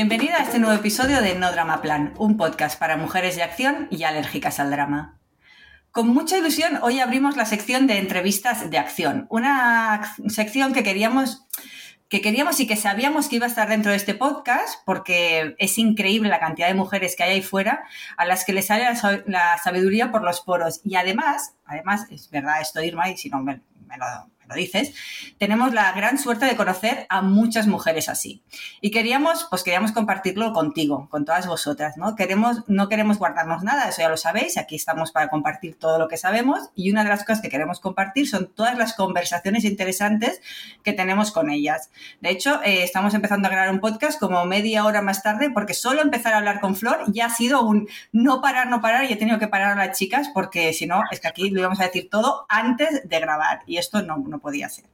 Bienvenida a este nuevo episodio de No Drama Plan, un podcast para mujeres de acción y alérgicas al drama. Con mucha ilusión, hoy abrimos la sección de entrevistas de acción, una sección que queríamos que queríamos y que sabíamos que iba a estar dentro de este podcast, porque es increíble la cantidad de mujeres que hay ahí fuera a las que les sale la, sabiduría por los poros. Y además, además, es verdad esto, Irma, y si no me, me lo lo dices, tenemos la gran suerte de conocer a muchas mujeres así. Y queríamos, pues queríamos compartirlo contigo, con todas vosotras, ¿no? Queremos, no queremos guardarnos nada, eso ya lo sabéis, aquí estamos para compartir todo lo que sabemos y una de las cosas que queremos compartir son todas las conversaciones interesantes que tenemos con ellas. De hecho, eh, estamos empezando a grabar un podcast como media hora más tarde porque solo empezar a hablar con Flor ya ha sido un no parar, no parar y he tenido que parar a las chicas porque si no, es que aquí lo íbamos a decir todo antes de grabar y esto no, no podía ser.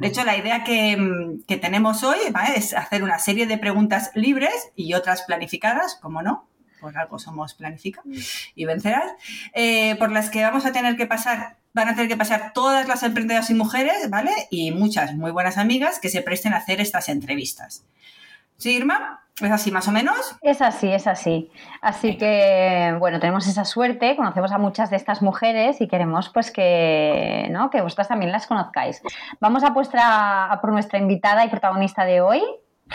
De hecho, la idea que, tenemos hoy es hacer una serie de preguntas libres y otras planificadas, como no, por algo somos planificadas y vencerás, eh, por las que vamos a tener que pasar, van a tener que pasar todas las emprendedoras y mujeres, ¿vale? Y muchas muy buenas amigas que se presten a hacer estas entrevistas. ¿Sí, Irma? ¿Es así más o menos? Es así, es así. Así que, bueno, tenemos esa suerte, conocemos a muchas de estas mujeres y queremos pues que, ¿no? que vosotras también las conozcáis. Vamos a, vuestra, a por nuestra invitada y protagonista de hoy,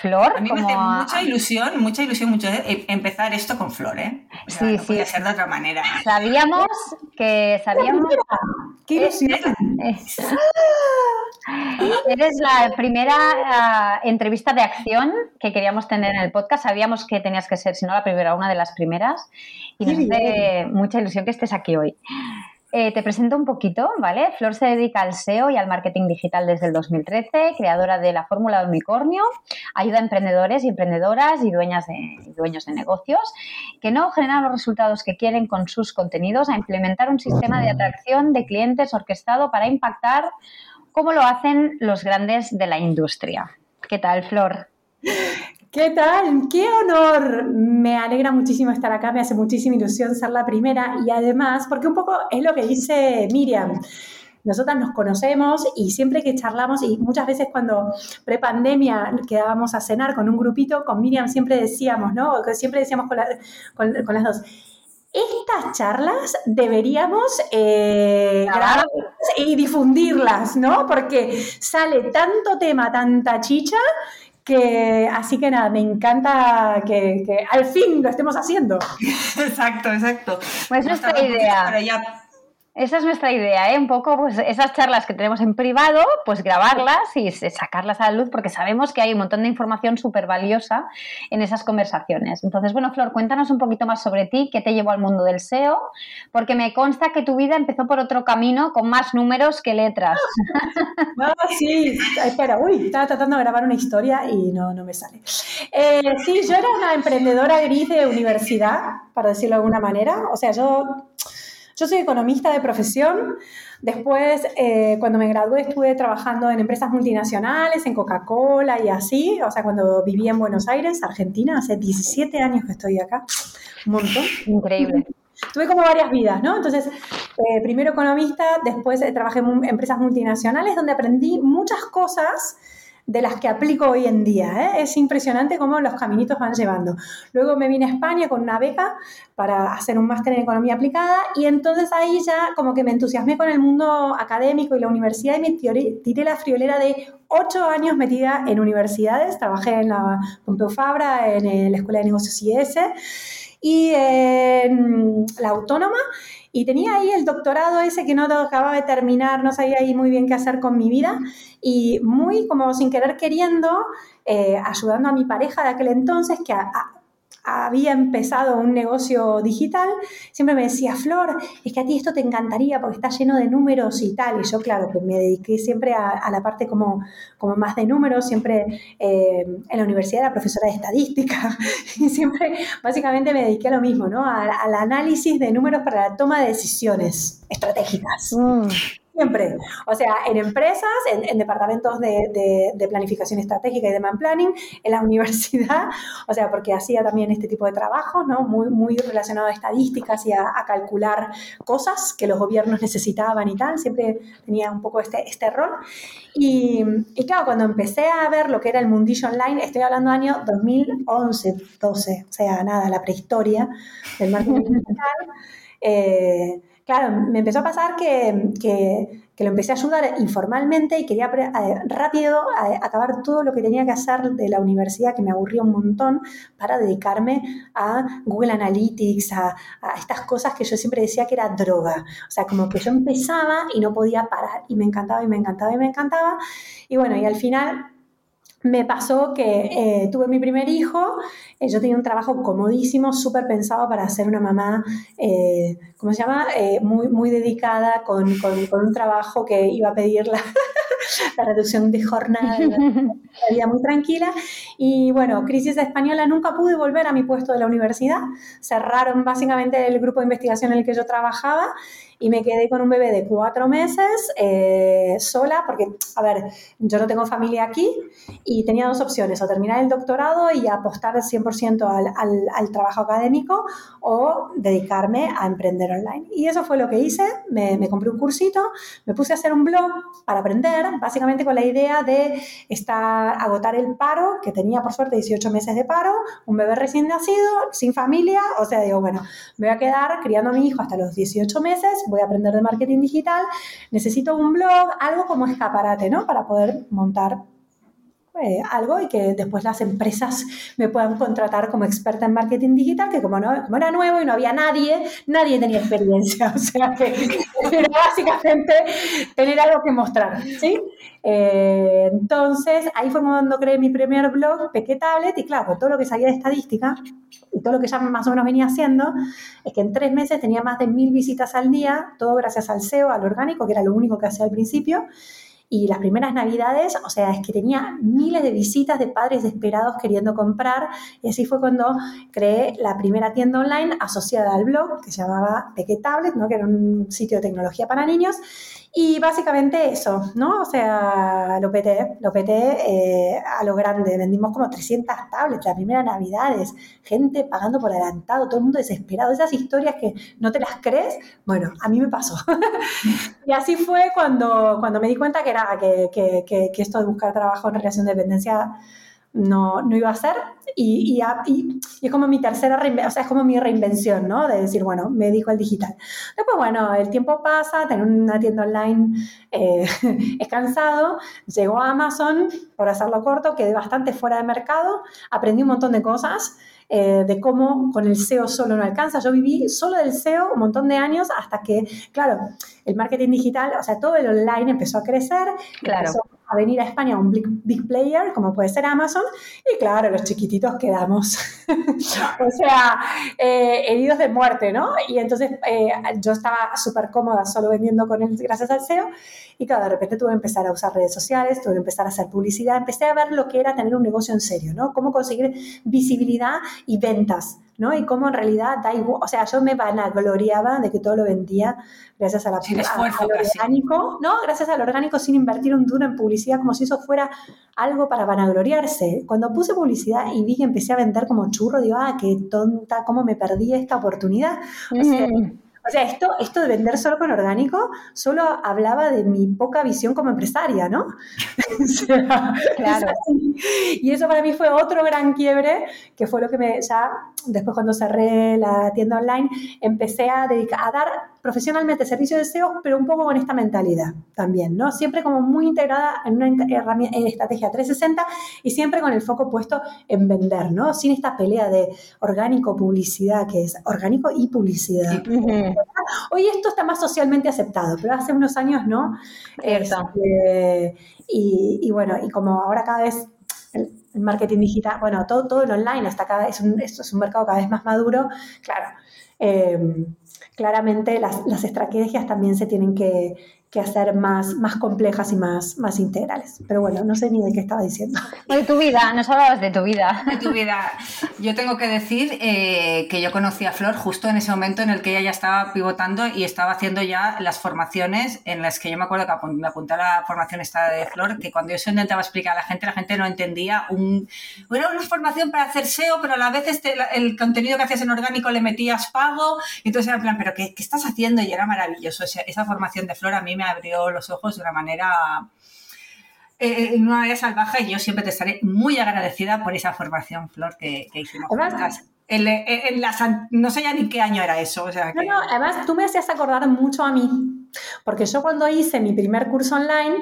Flor. A mí me hace mucha ilusión, mucha ilusión, mucho eh, empezar esto con Flor, ¿eh? sí, no sí. ser de otra manera. Sabíamos que sabíamos. ¡Qué ilusión! Eres la primera ah, entrevista de acción que queríamos tener en el podcast. Sabíamos que tenías que ser, si no la primera, una de las primeras. Y nos hace mucha ilusión que estés aquí hoy. Eh, te presento un poquito, ¿vale? Flor se dedica al SEO y al marketing digital desde el 2013, creadora de la fórmula unicornio, ayuda a emprendedores y emprendedoras y, dueñas de, y dueños de negocios que no generan los resultados que quieren con sus contenidos a implementar un sistema de atracción de clientes orquestado para impactar como lo hacen los grandes de la industria. ¿Qué tal, Flor? ¿Qué tal? ¡Qué honor! Me alegra muchísimo estar acá, me hace muchísima ilusión ser la primera y además, porque un poco es lo que dice Miriam. Nosotras nos conocemos y siempre que charlamos, y muchas veces cuando pre-pandemia quedábamos a cenar con un grupito, con Miriam siempre decíamos, ¿no? Siempre decíamos con, con, las dos, estas charlas deberíamos eh, grabar y difundirlas, ¿no? Porque sale tanto tema, tanta chicha, que, así que nada, me encanta que, al fin lo estemos haciendo. Exacto, exacto. Pues nuestra idea. Esa es nuestra idea, ¿eh? Un poco, pues esas charlas que tenemos en privado, pues grabarlas y sacarlas a la luz, porque sabemos que hay un montón de información súper valiosa en esas conversaciones. Entonces, bueno, Flor, cuéntanos un poquito más sobre ti, qué te llevó al mundo del SEO, porque me consta que tu vida empezó por otro camino con más números que letras. No, sí, espera, uy, estaba tratando de grabar una historia y no, no me sale. Eh, sí, yo era una emprendedora gris de universidad, para decirlo de alguna manera. O sea, yo yo soy economista de profesión. Después, eh, cuando me gradué, estuve trabajando en empresas multinacionales, en Coca-Cola y así. O sea, cuando viví en Buenos Aires, Argentina, hace 17 años que estoy acá. Un montón. Increíble. Tuve como varias vidas, ¿no? Entonces, eh, primero economista, después eh, trabajé en empresas multinacionales donde aprendí muchas cosas de las que aplico hoy en día. ¿eh? Es impresionante cómo los caminitos van llevando. Luego me vine a España con una beca para hacer un máster en economía aplicada y entonces ahí ya como que me entusiasmé con el mundo académico y la universidad y me tiré la friolera de ocho años metida en universidades. Trabajé en la Pompeu Fabra, en la Escuela de Negocios IS y en la Autónoma y tenía ahí el doctorado ese que no acababa de terminar, no sabía ahí muy bien qué hacer con mi vida y muy como sin querer queriendo, eh, ayudando a mi pareja de aquel entonces, que a, había empezado un negocio digital, siempre me decía, Flor, es que a ti esto te encantaría porque está lleno de números y tal. Y yo, claro, pues me dediqué siempre a, la parte como, como más de números, siempre eh, en la universidad era profesora de estadística y siempre básicamente me dediqué a lo mismo, ¿no? al análisis de números para la toma de decisiones estratégicas. Mm. Siempre. O sea, en empresas, en, departamentos de, planificación estratégica y de man planning, en la universidad, o sea, porque hacía también este tipo de trabajo, ¿no? Muy, muy relacionado a estadísticas y a, calcular cosas que los gobiernos necesitaban y tal. Siempre tenía un poco este, este rol. Y, y claro, cuando empecé a ver lo que era el mundillo online, estoy hablando de año 2011, 12, o sea, nada, la prehistoria del marketing digital. Eh, claro, me empezó a pasar que, que, lo empecé a ayudar informalmente y quería eh, rápido eh, acabar todo lo que tenía que hacer de la universidad, que me aburría un montón, para dedicarme a Google Analytics, a, a estas cosas que yo siempre decía que era droga. O sea, como que yo empezaba y no podía parar. Y me encantaba y me encantaba y me encantaba. Y bueno, y al final me pasó que eh, tuve mi primer hijo, eh, yo tenía un trabajo comodísimo, súper pensado para ser una mamá, eh, ¿cómo se llama? muy, muy dedicada, con, un trabajo que iba a pedir la, reducción de jornada, una vida muy tranquila. Y bueno, crisis española, nunca pude volver a mi puesto de la universidad, cerraron básicamente el grupo de investigación en el que yo trabajaba y me quedé con un bebé de cuatro meses eh, sola, porque, a ver, yo no tengo familia aquí y tenía dos opciones, o terminar el doctorado y apostar 100% al, al, al, trabajo académico o dedicarme a emprender online. Y eso fue lo que hice, me, me, compré un cursito, me puse a hacer un blog para aprender, básicamente con la idea de estar, agotar el paro, que tenía por suerte 18 meses de paro, un bebé recién nacido, sin familia, o sea, digo, bueno, me voy a quedar criando a mi hijo hasta los 18 meses, voy a aprender de marketing digital, necesito un blog, algo como escaparate, ¿no? Para poder montar eh, algo y que después las empresas me puedan contratar como experta en marketing digital, que como, no, como era nuevo y no había nadie, nadie tenía experiencia. O sea que era básicamente tener algo que mostrar, ¿sí? Eh, entonces, ahí fue cuando creé mi primer blog, Peque Tablet, y claro, todo lo que sabía de estadística y todo lo que ya más o menos venía haciendo, es que en tres meses tenía más de mil visitas al día, todo gracias al SEO, al orgánico, que era lo único que hacía al principio, y las primeras navidades, o sea, es que tenía miles de visitas de padres desesperados queriendo comprar. Y así fue cuando creé la primera tienda online asociada al blog, que se llamaba Peque Tablet, ¿no? que era un sitio de tecnología para niños. Y básicamente eso, ¿no? O sea, lo peté, lo peté eh, a lo grande. Vendimos como 300 tablets las primeras navidades, gente pagando por adelantado, todo el mundo desesperado. Esas historias que no te las crees, bueno, a mí me pasó. y así fue cuando, cuando me di cuenta que, era, que, que, que esto de buscar trabajo en relación de dependencia no, no iba a ser. Y, y, es como mi tercera, o sea, es como mi reinvención, ¿no? De decir, bueno, me dedico al digital. Después, bueno, el tiempo pasa, tener una tienda online eh, es cansado. Llegó a Amazon, por hacerlo corto, quedé bastante fuera de mercado, aprendí un montón de cosas. Eh, de cómo con el SEO solo no alcanza. Yo viví solo del SEO un montón de años hasta que, claro, el marketing digital, o sea, todo el online empezó a crecer. Claro a venir a España un big, player, como puede ser Amazon, y claro, los chiquititos quedamos, o sea, eh, heridos de muerte, ¿no? Y entonces eh, yo estaba súper cómoda solo vendiendo con él gracias al SEO, y claro, de repente tuve que empezar a usar redes sociales, tuve que empezar a hacer publicidad, empecé a ver lo que era tener un negocio en serio, ¿no? Cómo conseguir visibilidad y ventas. ¿No? Y cómo en realidad da igual, o sea, yo me vanagloriaba de que todo lo vendía gracias a la, al orgánico, ¿no? Gracias al orgánico sin invertir un duro en publicidad, como si eso fuera algo para vanagloriarse. Cuando puse publicidad y vi que empecé a vender como churro, digo, ah, qué tonta, cómo me perdí esta oportunidad. O sea, O sea, esto, esto de vender solo con orgánico solo hablaba de mi poca visión como empresaria, ¿no? claro. Y eso para mí fue otro gran quiebre, que fue lo que me, ya después cuando cerré la tienda online, empecé a dedicar, a dar profesionalmente servicios de SEO, pero un poco con esta mentalidad también, ¿no? Siempre como muy integrada en una herramienta, en estrategia 360 y siempre con el foco puesto en vender, ¿no? Sin esta pelea de orgánico, publicidad, que es orgánico y publicidad. Hoy esto está más socialmente aceptado, pero hace unos años no. Este, y, bueno, y como ahora cada vez el, marketing digital, bueno, todo, todo en online está cada, es un, esto es un mercado cada vez más maduro, claro. Eh, claramente las, las, estrategias también se tienen que, que hacer más, más complejas y más, más integrales. Pero bueno, no sé ni de qué estaba diciendo. De tu vida, nos hablabas de tu vida. De tu vida. Yo tengo que decir eh, que yo conocí a Flor justo en ese momento en el que ella ya estaba pivotando y estaba haciendo ya las formaciones en las que yo me acuerdo que me apunté a la formación esta de Flor, que cuando yo se intentaba explicar a la gente, la gente no entendía. Un, era una formación para hacer SEO, pero a la vez este, el contenido que hacías en orgánico le metías pago. Y entonces era en plan, ¿pero qué, qué estás haciendo? Y era maravilloso. Esa, esa formación de Flor a mí me abrió los ojos de una manera eh, en una manera salvaje y yo siempre te estaré muy agradecida por esa formación, Flor, que, hicimos En, no sé ya ni qué año era eso. no, no, además tú me hacías acordar mucho a mí, porque yo cuando hice mi primer curso online,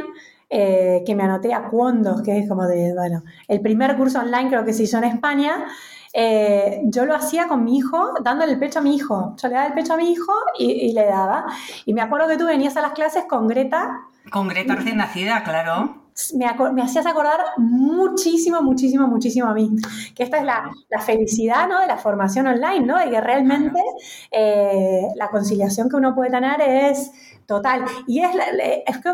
eh, que me anoté a Cuondos, que es como de, bueno, el primer curso online creo que se hizo en España, eh, yo lo hacía con mi hijo, dándole el pecho a mi hijo. Yo le daba el pecho a mi hijo y, le daba. Y me acuerdo que tú venías a las clases con Greta. Con Greta recién nacida, claro. Me, hacías acordar muchísimo, muchísimo, muchísimo a mí. Que esta es la, felicidad ¿no? de la formación online, ¿no? Y que realmente eh, la conciliación que uno puede tener es total. Y es, es que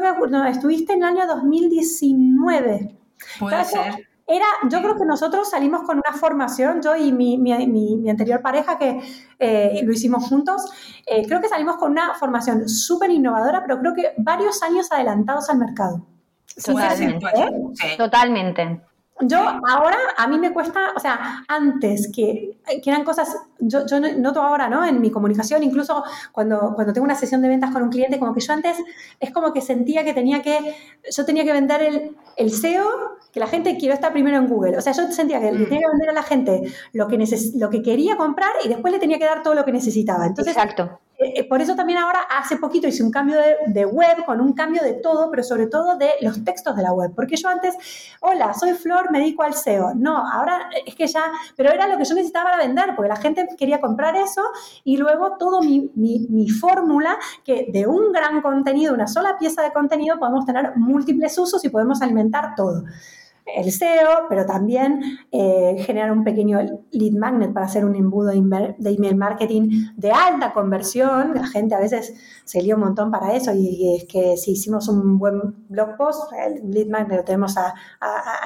estuviste en el año 2019. Puede ser era, yo creo que nosotros salimos con una formación, yo y mi, mi, mi, anterior pareja que eh, lo hicimos juntos, eh, creo que salimos con una formación súper innovadora, pero creo que varios años adelantados al mercado. Totalmente. ¿Eh? Totalmente. Yo ahora, a mí me cuesta, o sea, antes que, que eran cosas, yo, yo, noto ahora, ¿no? En mi comunicación, incluso cuando, cuando tengo una sesión de ventas con un cliente, como que yo antes es como que sentía que tenía que, yo tenía que vender el, el SEO, que la gente quiero estar primero en Google. O sea, yo sentía que le tenía que vender a la gente lo que, lo que quería comprar y después le tenía que dar todo lo que necesitaba. Entonces, Exacto eh, eh, por eso también ahora hace poquito hice un cambio de, web con un cambio de todo, pero sobre todo de los textos de la web. Porque yo antes, hola, soy Flor, me dedico al SEO. No, ahora es que ya, pero era lo que yo necesitaba para vender, porque la gente quería comprar eso y luego todo mi fórmula, que de un gran contenido, una sola pieza de contenido, podemos tener múltiples usos y podemos alimentar todo el SEO, pero también eh, generar un pequeño lead magnet para hacer un embudo de email marketing de alta conversión. La gente a veces se lía un montón para eso y, es que si hicimos un buen blog post, el lead magnet lo tenemos a,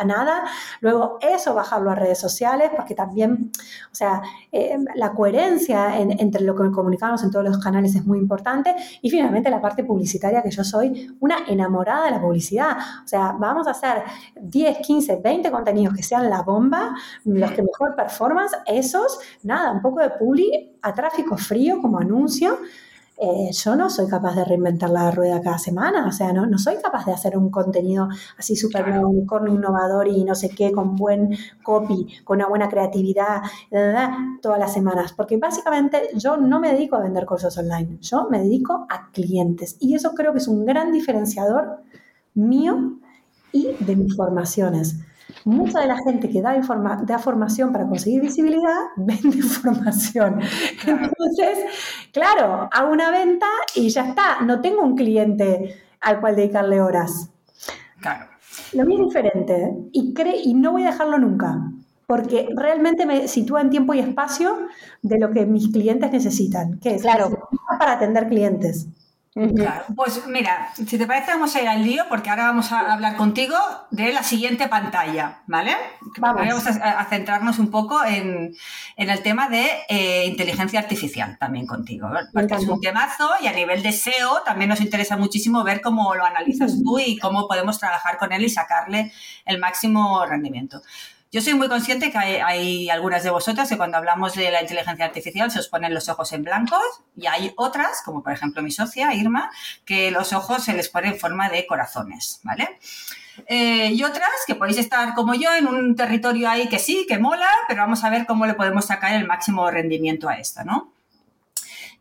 nada. Luego eso bajarlo a redes sociales porque también, o sea, eh, la coherencia entre lo que comunicamos en todos los canales es muy importante. Y finalmente la parte publicitaria, que yo soy una enamorada de la publicidad. O sea, vamos a hacer 10, 15 15, 20 contenidos que sean la bomba, los que mejor performance, esos, nada, un poco de publi a tráfico frío como anuncio. Eh, yo no soy capaz de reinventar la rueda cada semana, o sea, no, no soy capaz de hacer un contenido así súper unicornio, innovador y no sé qué, con buen copy, con una buena creatividad, todas las semanas, porque básicamente yo no me dedico a vender cursos online, yo me dedico a clientes. Y eso creo que es un gran diferenciador mío y de mis formaciones. Mucha de la gente que da, da formación para conseguir visibilidad vende formación. Entonces, claro, hago una venta y ya está, no tengo un cliente al cual dedicarle horas. Claro. Lo mío es diferente y, y no voy a dejarlo nunca, porque realmente me sitúa en tiempo y espacio de lo que mis clientes necesitan, que es claro. para atender clientes. Claro, pues mira, si te parece vamos a ir al lío porque ahora vamos a hablar contigo de la siguiente pantalla, ¿vale? Vamos, a, centrarnos un poco en, el tema de eh, inteligencia artificial también contigo, porque es un temazo y a nivel de SEO también nos interesa muchísimo ver cómo lo analizas tú y cómo podemos trabajar con él y sacarle el máximo rendimiento. Yo soy muy consciente que hay, algunas de vosotras que cuando hablamos de la inteligencia artificial se os ponen los ojos en blancos y hay otras, como por ejemplo mi socia Irma, que los ojos se les pone en forma de corazones, ¿vale? Eh, y otras que podéis estar como yo en un territorio ahí que sí, que mola, pero vamos a ver cómo le podemos sacar el máximo rendimiento a esta, ¿no?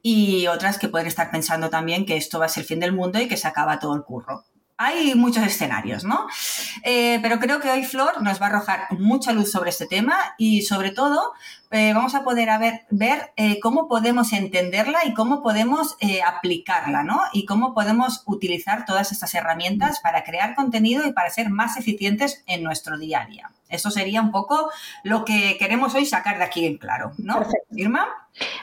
Y otras que pueden estar pensando también que esto va a ser el fin del mundo y que se acaba todo el curro hay muchos escenarios, ¿no? Eh, pero creo que hoy Flor nos va a arrojar mucha luz sobre este tema y sobre todo eh, vamos a poder ver eh, cómo podemos entenderla y cómo podemos aplicarla, ¿no? Y cómo podemos utilizar todas estas herramientas para crear contenido y para ser más eficientes en nuestro día a día. Eso sería un poco lo que queremos hoy sacar de aquí en claro, ¿no? Irma.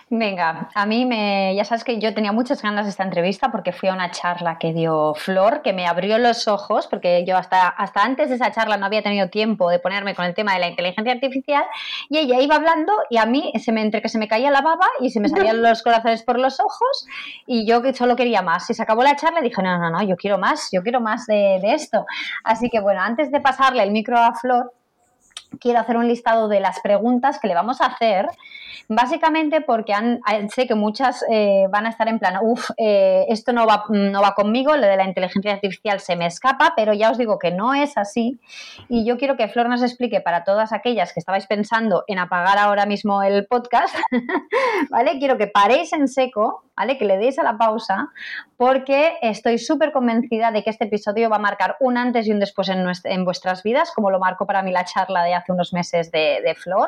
Venga, a mí me, ya sabes que yo tenía muchas ganas de esta entrevista porque fui a una charla que dio Flor, que me abrió los ojos, porque yo hasta, hasta antes de esa charla no había tenido tiempo de ponerme con el tema de la inteligencia artificial y ella iba hablando y a mí se me, entre que se me caía la baba y se me salían los corazones por los ojos y yo solo quería más. Y se acabó la charla y dije, no, no, no, yo quiero más, yo quiero más de, de esto. Así que bueno, antes de pasarle el micro a Flor, quiero hacer un listado de las preguntas que le vamos a hacer, básicamente porque sé que muchas eh, van a estar en plan, uff, eh, esto no va, no va conmigo, lo de la inteligencia artificial se me escapa, pero ya os digo que no es así. Y yo quiero que Flor nos explique para todas aquellas que estabais pensando en apagar ahora mismo el podcast, ¿vale? Quiero que paréis en seco, ¿vale? Que le deis a la pausa, porque estoy súper convencida de que este episodio va a marcar un antes y un después en, vuestras vidas, como lo marcó para mí la charla de hace unos meses de, Flor.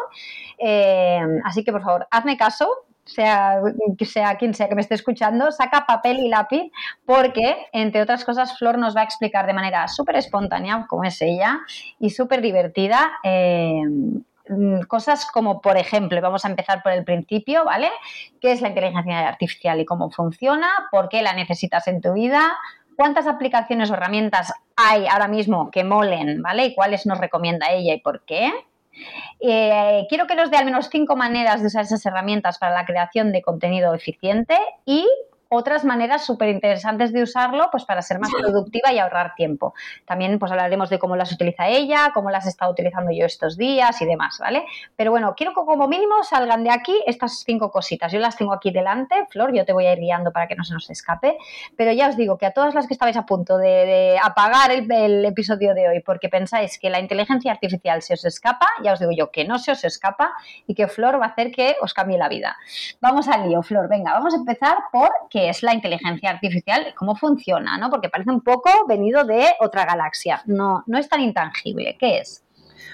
Eh, así que, por favor, hazme caso, sea, sea quien sea que me esté escuchando, saca papel y lápiz porque, entre otras cosas, Flor nos va a explicar de manera súper espontánea, como es ella, y súper divertida. Eh, cosas como, por ejemplo, vamos a empezar por el principio, ¿vale? ¿Qué es la inteligencia artificial y cómo funciona? ¿Por qué la necesitas en tu vida? cuántas aplicaciones o herramientas hay ahora mismo que molen, ¿vale? Y cuáles nos recomienda ella y por qué. Eh, quiero que nos dé al menos cinco maneras de usar esas herramientas para la creación de contenido eficiente y otras maneras súper interesantes de usarlo pues para ser más productiva y ahorrar tiempo. También pues hablaremos de cómo las utiliza ella, cómo las he estado utilizando yo estos días y demás, ¿vale? Pero bueno, quiero que como mínimo salgan de aquí estas cinco cositas. Yo las tengo aquí delante, Flor, yo te voy a ir guiando para que no se nos escape, pero ya os digo que a todas las que estabais a punto de, apagar el, el episodio de hoy porque pensáis que la inteligencia artificial se os escapa, ya os digo yo que no se os escapa y que Flor va a hacer que os cambie la vida. Vamos al lío, Flor, venga, vamos a empezar por que es la inteligencia artificial, cómo funciona, ¿no? Porque parece un poco venido de otra galaxia, no, no es tan intangible. ¿Qué es?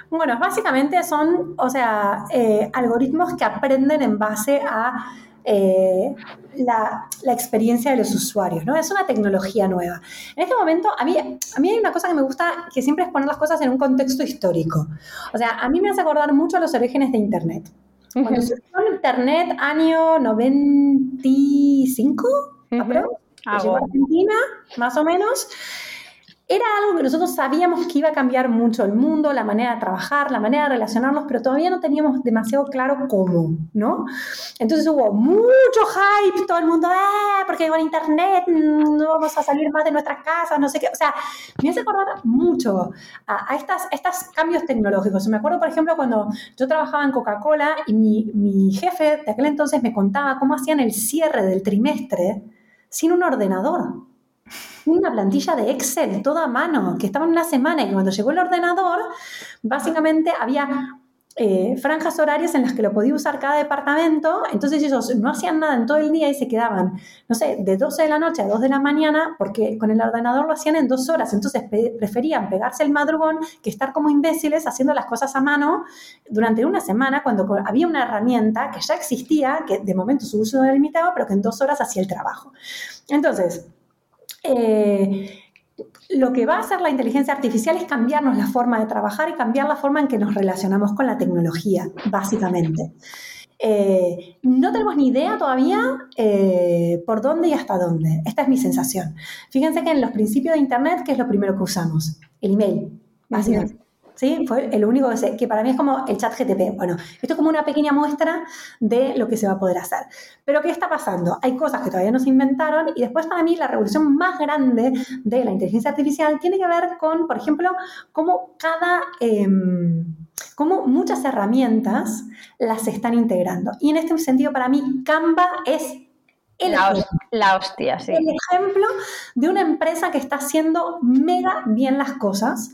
Bueno, básicamente son, o sea, eh, algoritmos que aprenden en base a eh, la, experiencia de los usuarios, ¿no? Es una tecnología nueva. En este momento, a mí, a mí hay una cosa que me gusta, que siempre es poner las cosas en un contexto histórico. O sea, a mí me hace acordar mucho a los orígenes de Internet. Cuando surgió Internet, año 95, uh Argentina, más o menos, era algo que nosotros sabíamos que iba a cambiar mucho el mundo, la manera de trabajar, la manera de relacionarnos, pero todavía no teníamos demasiado claro cómo, ¿no? Entonces hubo mucho hype, todo el mundo, ¡eh! Porque con internet no vamos a salir más de nuestras casas, no sé qué. O sea, me hace acordar mucho a, estas, estos cambios tecnológicos. Me acuerdo, por ejemplo, cuando yo trabajaba en Coca-Cola y mi, mi jefe de aquel entonces me contaba cómo hacían el cierre del trimestre sin un ordenador una plantilla de Excel toda a mano, que estaba en una semana y cuando llegó el ordenador, básicamente había eh, franjas horarias en las que lo podía usar cada departamento, entonces ellos no hacían nada en todo el día y se quedaban, no sé, de 12 de la noche a 2 de la mañana, porque con el ordenador lo hacían en dos horas, entonces preferían pegarse el madrugón que estar como imbéciles haciendo las cosas a mano durante una semana cuando había una herramienta que ya existía, que de momento su uso era limitado, pero que en dos horas hacía el trabajo. Entonces, eh, lo que va a hacer la inteligencia artificial es cambiarnos la forma de trabajar y cambiar la forma en que nos relacionamos con la tecnología, básicamente. Eh, no tenemos ni idea todavía eh, por dónde y hasta dónde. Esta es mi sensación. Fíjense que en los principios de Internet, ¿qué es lo primero que usamos? El email, básicamente. ¿Sí? Fue el único que, que para mí es como el chat GTP. Bueno, esto es como una pequeña muestra de lo que se va a poder hacer. Pero ¿qué está pasando? Hay cosas que todavía no se inventaron y después para mí la revolución más grande de la inteligencia artificial tiene que ver con, por ejemplo, cómo cada... Em, cómo muchas herramientas las están integrando. Y en este sentido, para mí, Canva es el La, ejemplo, hos- la hostia, sí. el ejemplo de una empresa que está haciendo mega bien las cosas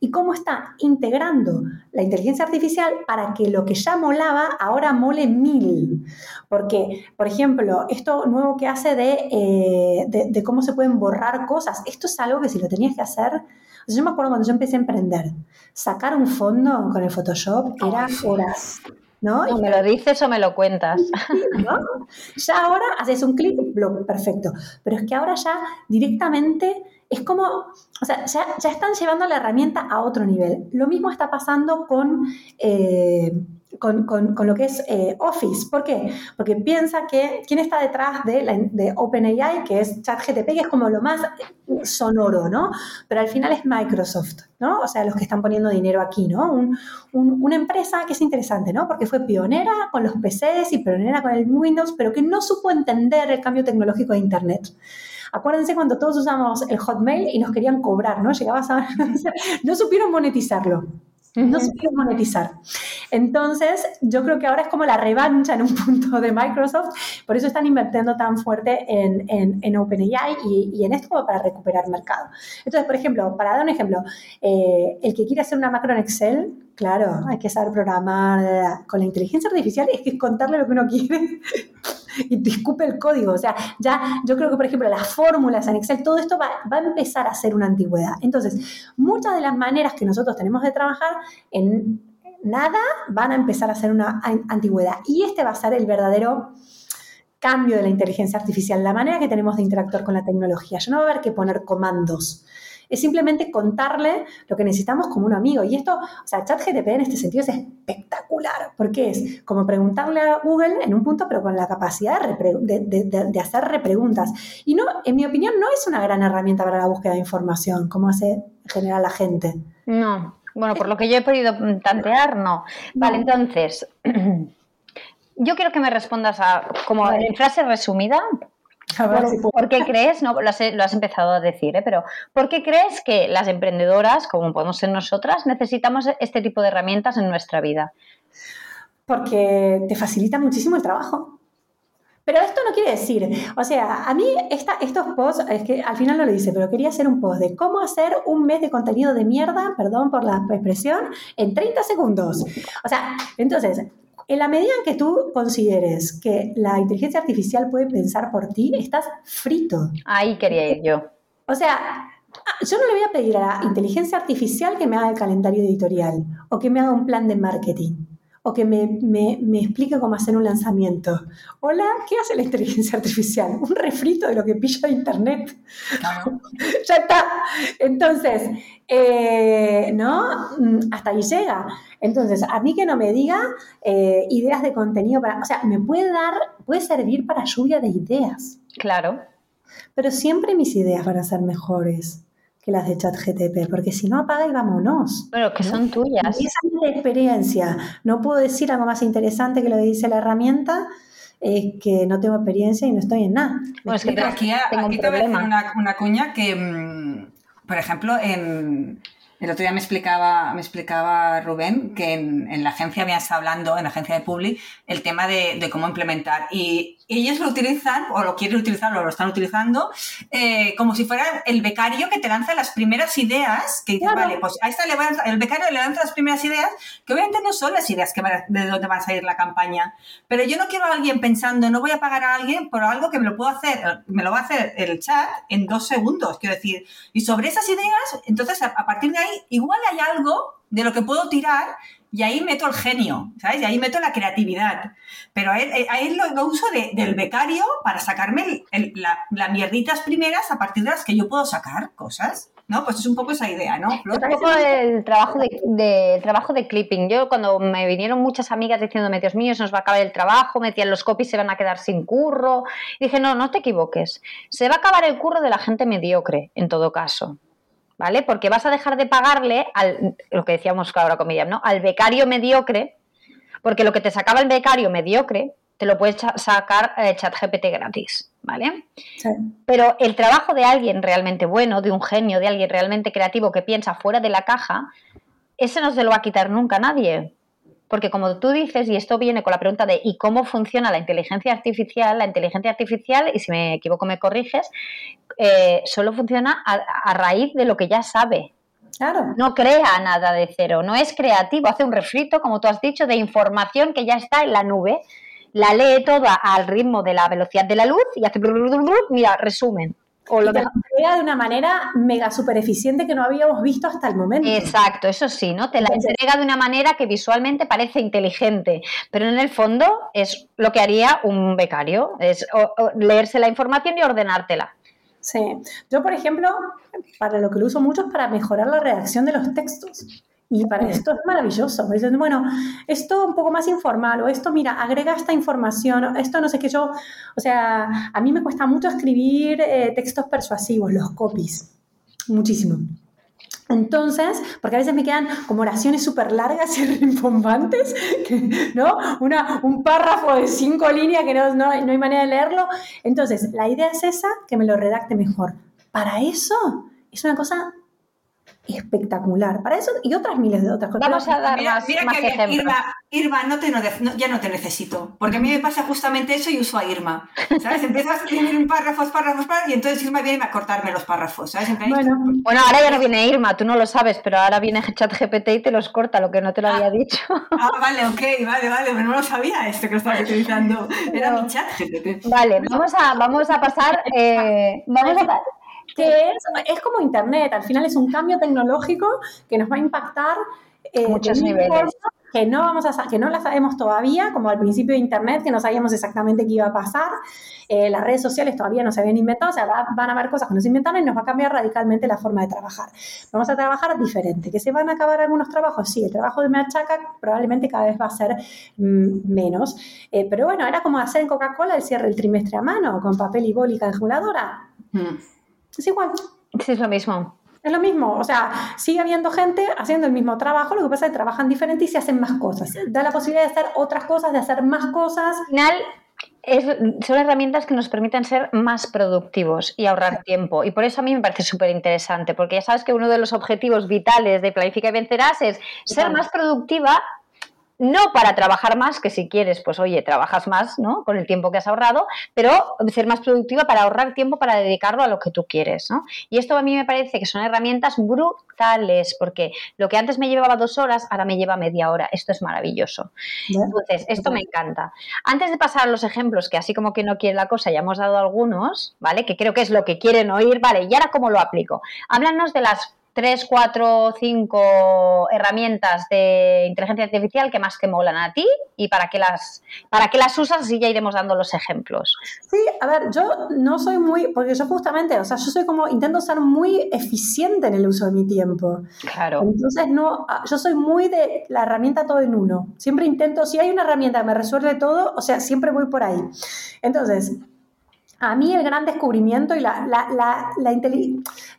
y cómo está integrando la inteligencia artificial para que lo que ya molaba ahora mole mil. Porque, por ejemplo, esto nuevo que hace de, eh, de, de cómo se pueden borrar cosas, esto es algo que si lo tenías que hacer, yo me acuerdo cuando yo empecé a emprender, sacar un fondo con el Photoshop era horas. ¿no? O me lo dices o me lo cuentas. ¿no? Ya ahora haces un clic, perfecto. Pero es que ahora ya directamente es como, o sea, ya, están llevando la herramienta a otro nivel. Lo mismo está pasando con, eh, con, lo que es eh, Office. ¿Por qué? Porque piensa que quién está detrás de, OpenAI, que es ChatGTP, que es como lo más sonoro, ¿no? Pero al final es Microsoft, ¿no? O sea, los que están poniendo dinero aquí, ¿no? Un- una empresa que es interesante, ¿no? Porque fue pionera con los PCs y pionera con el Windows, pero que no supo entender el cambio tecnológico de Internet. Acuérdense cuando todos usamos el Hotmail y nos querían cobrar, ¿no? Llegabas a... no supieron monetizarlo. No supieron monetizar. Entonces, yo creo que ahora es como la revancha en un punto de Microsoft, por eso están invirtiendo tan fuerte en, en, en OpenAI y, y en esto como para recuperar mercado. Entonces, por ejemplo, para dar un ejemplo, eh, el que quiere hacer una macro en Excel, claro, hay que saber programar. Con la inteligencia artificial es que contarle lo que uno quiere y te escupe el código. O sea, ya yo creo que, por ejemplo, las fórmulas en Excel, todo esto va, va a empezar a ser una antigüedad. Entonces, muchas de las maneras que nosotros tenemos de trabajar en nada van a empezar a ser una an- antigüedad. Y este va a ser el verdadero cambio de la inteligencia artificial, la manera que tenemos de interactuar con la tecnología. Ya no va a haber que poner comandos. Es simplemente contarle lo que necesitamos como un amigo. Y esto, o sea, ChatGTP en este sentido es espectacular, porque es como preguntarle a Google en un punto, pero con la capacidad de, repre- de- de- de- de hacer repreguntas. Y no, en mi opinión, no es una gran herramienta para la búsqueda de información, como hace en general la gente. No, bueno, por lo que yo he podido tantear, no. Vale, No. entonces, yo quiero que me respondas a, como Vale. en frase resumida, ¿por, si puedo. por qué crees, no, lo has, lo has empezado a decir, ¿eh? pero ¿por qué crees que las emprendedoras, como podemos ser nosotras, necesitamos este tipo de herramientas en nuestra vida? porque te facilita muchísimo el trabajo. Pero esto no quiere decir, o sea, a mí esta, estos posts, es que al final no lo hice, pero quería hacer un post de cómo hacer un mes de contenido de mierda, perdón por la expresión, en 30 segundos. O sea, entonces, en la medida en que tú consideres que la inteligencia artificial puede pensar por ti, estás frito. Ahí quería ir yo. O sea, yo no le voy a pedir a la inteligencia artificial que me haga el calendario editorial o que me haga un plan de marketing o que me, me- me explique cómo hacer un lanzamiento. Hola, ¿qué hace la inteligencia artificial? Un refrito de lo que pilla de internet. Claro. ya está. Entonces, eh, ¿no? Mm, Hasta ahí llega. Entonces, a mí que no me diga eh, ideas de contenido para... O sea, me puede dar, puede servir para lluvia de ideas. Claro. Pero siempre mis ideas van a ser mejores que las de ChatGTP, porque si no apaga y vámonos. Pero que son tuyas. Y esa es mi experiencia. No puedo decir algo más interesante que lo que dice la herramienta, eh, que no tengo experiencia y no estoy en nada. Bueno, es que aquí, tengo aquí un te voy a decir problema. una, una cuña que, mm, por ejemplo, en, el otro día me explicaba, me explicaba Rubén que en, en la agencia habían estado hablando, en la agencia de Publi, el tema de, de cómo implementar. Y ellos lo utilizan, o lo quieren utilizar, o lo están utilizando, eh, como si fuera el becario que te lanza las primeras ideas, que dice, Claro. vale, pues a esta le va el becario le lanza las primeras ideas, que obviamente no son las ideas que van a- de dónde va a salir la campaña. Pero yo no quiero a alguien pensando, no voy a pagar a alguien por algo que me lo puedo hacer, me lo va a hacer el chat en dos segundos, quiero decir. Y sobre esas ideas, entonces a, a partir de ahí, igual hay algo de lo que puedo tirar y ahí meto el genio, ¿sabes? Y ahí meto la creatividad. Pero ahí, ahí lo, lo uso de- del becario para sacarme el- el- la- las mierditas primeras a partir de las que yo puedo sacar cosas, ¿no? Pues es un poco esa idea, ¿no? Flor? Un poco el trabajo de, de- trabajo de clipping. Yo cuando me vinieron muchas amigas diciéndome, Dios mío, se nos va a acabar el trabajo, me decían los copies se van a quedar sin curro. Y dije, no, no te equivoques. Se va a acabar el curro de la gente mediocre, en todo caso. ¿Vale? Porque vas a dejar de pagarle al, lo que decíamos ahora con Miriam, ¿no? Al becario mediocre, porque lo que te sacaba el becario mediocre, te lo puedes sacar eh, ChatGPT gratis, ¿vale? Sí. Pero el trabajo de alguien realmente bueno, de un genio, de alguien realmente creativo que piensa fuera de la caja, ese no se lo va a quitar nunca nadie. Porque como tú dices, y esto viene con la pregunta de ¿y cómo funciona la inteligencia artificial? La inteligencia artificial, y si me equivoco me corriges, eh, solo funciona a, raíz de lo que ya sabe. Claro. No crea nada de cero, no es creativo, hace un refrito, como tú has dicho, de información que ya está en la nube, la lee toda al ritmo de la velocidad de la luz y hace, mira, resumen. O lo de una manera mega super eficiente que no habíamos visto hasta el momento. Exacto, eso sí, ¿no? Te la entrega de una manera que visualmente parece inteligente, pero en el fondo es lo que haría un becario, es leerse la información y ordenártela. Sí, yo por ejemplo, para lo que lo uso mucho es para mejorar la redacción de los textos. Y para esto es maravilloso. Dicen, bueno, esto un poco más informal, o esto, mira, agrega esta información, esto no sé qué yo. O sea, a mí me cuesta mucho escribir eh, textos persuasivos, los copies. Muchísimo. Entonces, porque a veces me quedan como oraciones súper largas y rimbombantes, ¿no? Una, un párrafo de cinco líneas que no, no, no hay manera de leerlo. Entonces, la idea es esa, que me lo redacte mejor. Para eso es una cosa espectacular. Para eso y otras miles de otras cosas. Vamos a dar mira, más, mira más que ejemplos. Irma, Irma no te, no, ya no te necesito, porque a mí me pasa justamente eso y uso a Irma. ¿Sabes? Empiezo a escribir un párrafos, párrafos, párrafos, y entonces Irma viene a cortarme los párrafos. ¿sabes? Bueno, bueno, ahora ya no viene Irma, tú no lo sabes, pero ahora viene ChatGPT y te los corta, lo que no te lo había ah, dicho. Ah, vale, ok, vale, vale, pero no lo sabía este que lo estabas utilizando. Era mi ChatGPT. Vale, vamos a, vamos a pasar. Eh, vamos a, que es, como Internet, al final es un cambio tecnológico que nos va a impactar eh, muchos niveles. Que no, vamos a, que no la sabemos todavía, como al principio de Internet, que no sabíamos exactamente qué iba a pasar. Eh, las redes sociales todavía no se habían inventado, o sea, van a haber cosas que nos inventaron y nos va a cambiar radicalmente la forma de trabajar. Vamos a trabajar diferente. ¿Que se van a acabar algunos trabajos? Sí, el trabajo de Machaca probablemente cada vez va a ser mm, menos. Eh, pero bueno, era como hacer en Coca-Cola el cierre del trimestre a mano, con papel y bólica calculadora. Mm. Es igual. Sí, es lo mismo. Es lo mismo, o sea, sigue habiendo gente haciendo el mismo trabajo, lo que pasa es que trabajan diferente y se hacen más cosas. Da la posibilidad de hacer otras cosas, de hacer más cosas. Al final, son herramientas que nos permiten ser más productivos y ahorrar tiempo. Y por eso a mí me parece súper interesante, porque ya sabes que uno de los objetivos vitales de Planifica y Vencerás es ser más productiva no para trabajar más, que si quieres, pues oye, trabajas más, ¿no? Con el tiempo que has ahorrado, pero ser más productiva para ahorrar tiempo para dedicarlo a lo que tú quieres, ¿no? Y esto a mí me parece que son herramientas brutales, porque lo que antes me llevaba dos horas, ahora me lleva media hora. Esto es maravilloso. Entonces, esto me encanta. Antes de pasar a los ejemplos, que así como que no quiere la cosa, ya hemos dado algunos, ¿vale? Que creo que es lo que quieren oír, ¿vale? ¿Y ahora cómo lo aplico? Háblanos de las tres, cuatro, cinco herramientas de inteligencia artificial que más te molan a ti y para qué las, para qué las usas y ya iremos dando los ejemplos. Sí, a ver, yo no soy muy, porque yo justamente, o sea, yo soy como, intento ser muy eficiente en el uso de mi tiempo. Claro. Entonces, no, ah, yo soy muy de la herramienta todo en uno. Siempre intento, si hay una herramienta que me resuelve todo, o sea, siempre voy por ahí. Entonces, a mí el gran descubrimiento y la, la, la, la,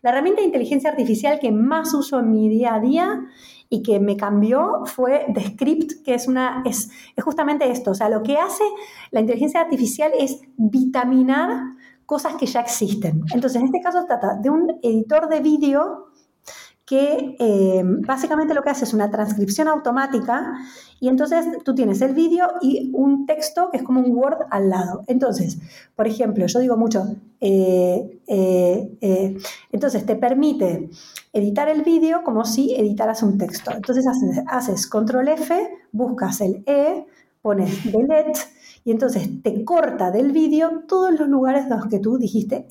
herramienta de inteligencia artificial que más uso en mi día a día y que me cambió fue Descript, que es, una, es, es justamente esto. O sea, lo que hace la inteligencia artificial es vitaminar cosas que ya existen. Entonces, en este caso trata de un editor de vídeo que eh, básicamente lo que hace es una transcripción automática y entonces tú tienes el vídeo y un texto que es como un Word al lado. Entonces, por ejemplo, yo digo mucho, eh, eh, entonces te permite editar el vídeo como si editaras un texto. Entonces haces, haces control F, buscas el E, pones delete y entonces te corta del vídeo todos los lugares en los que tú dijiste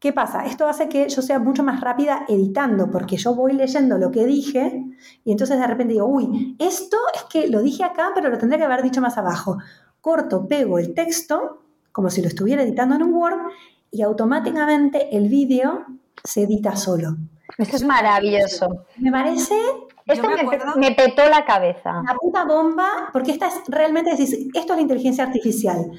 ¿Qué pasa? Esto hace que yo sea mucho más rápida editando, porque yo voy leyendo lo que dije y entonces de repente digo, uy, esto es que lo dije acá, pero lo tendría que haber dicho más abajo. Corto, pego el texto, como si lo estuviera editando en un Word, y automáticamente el vídeo se edita solo. Esto es maravilloso. Me parece esto me, petó la cabeza. La puta bomba, porque esta es realmente, esto es la inteligencia artificial.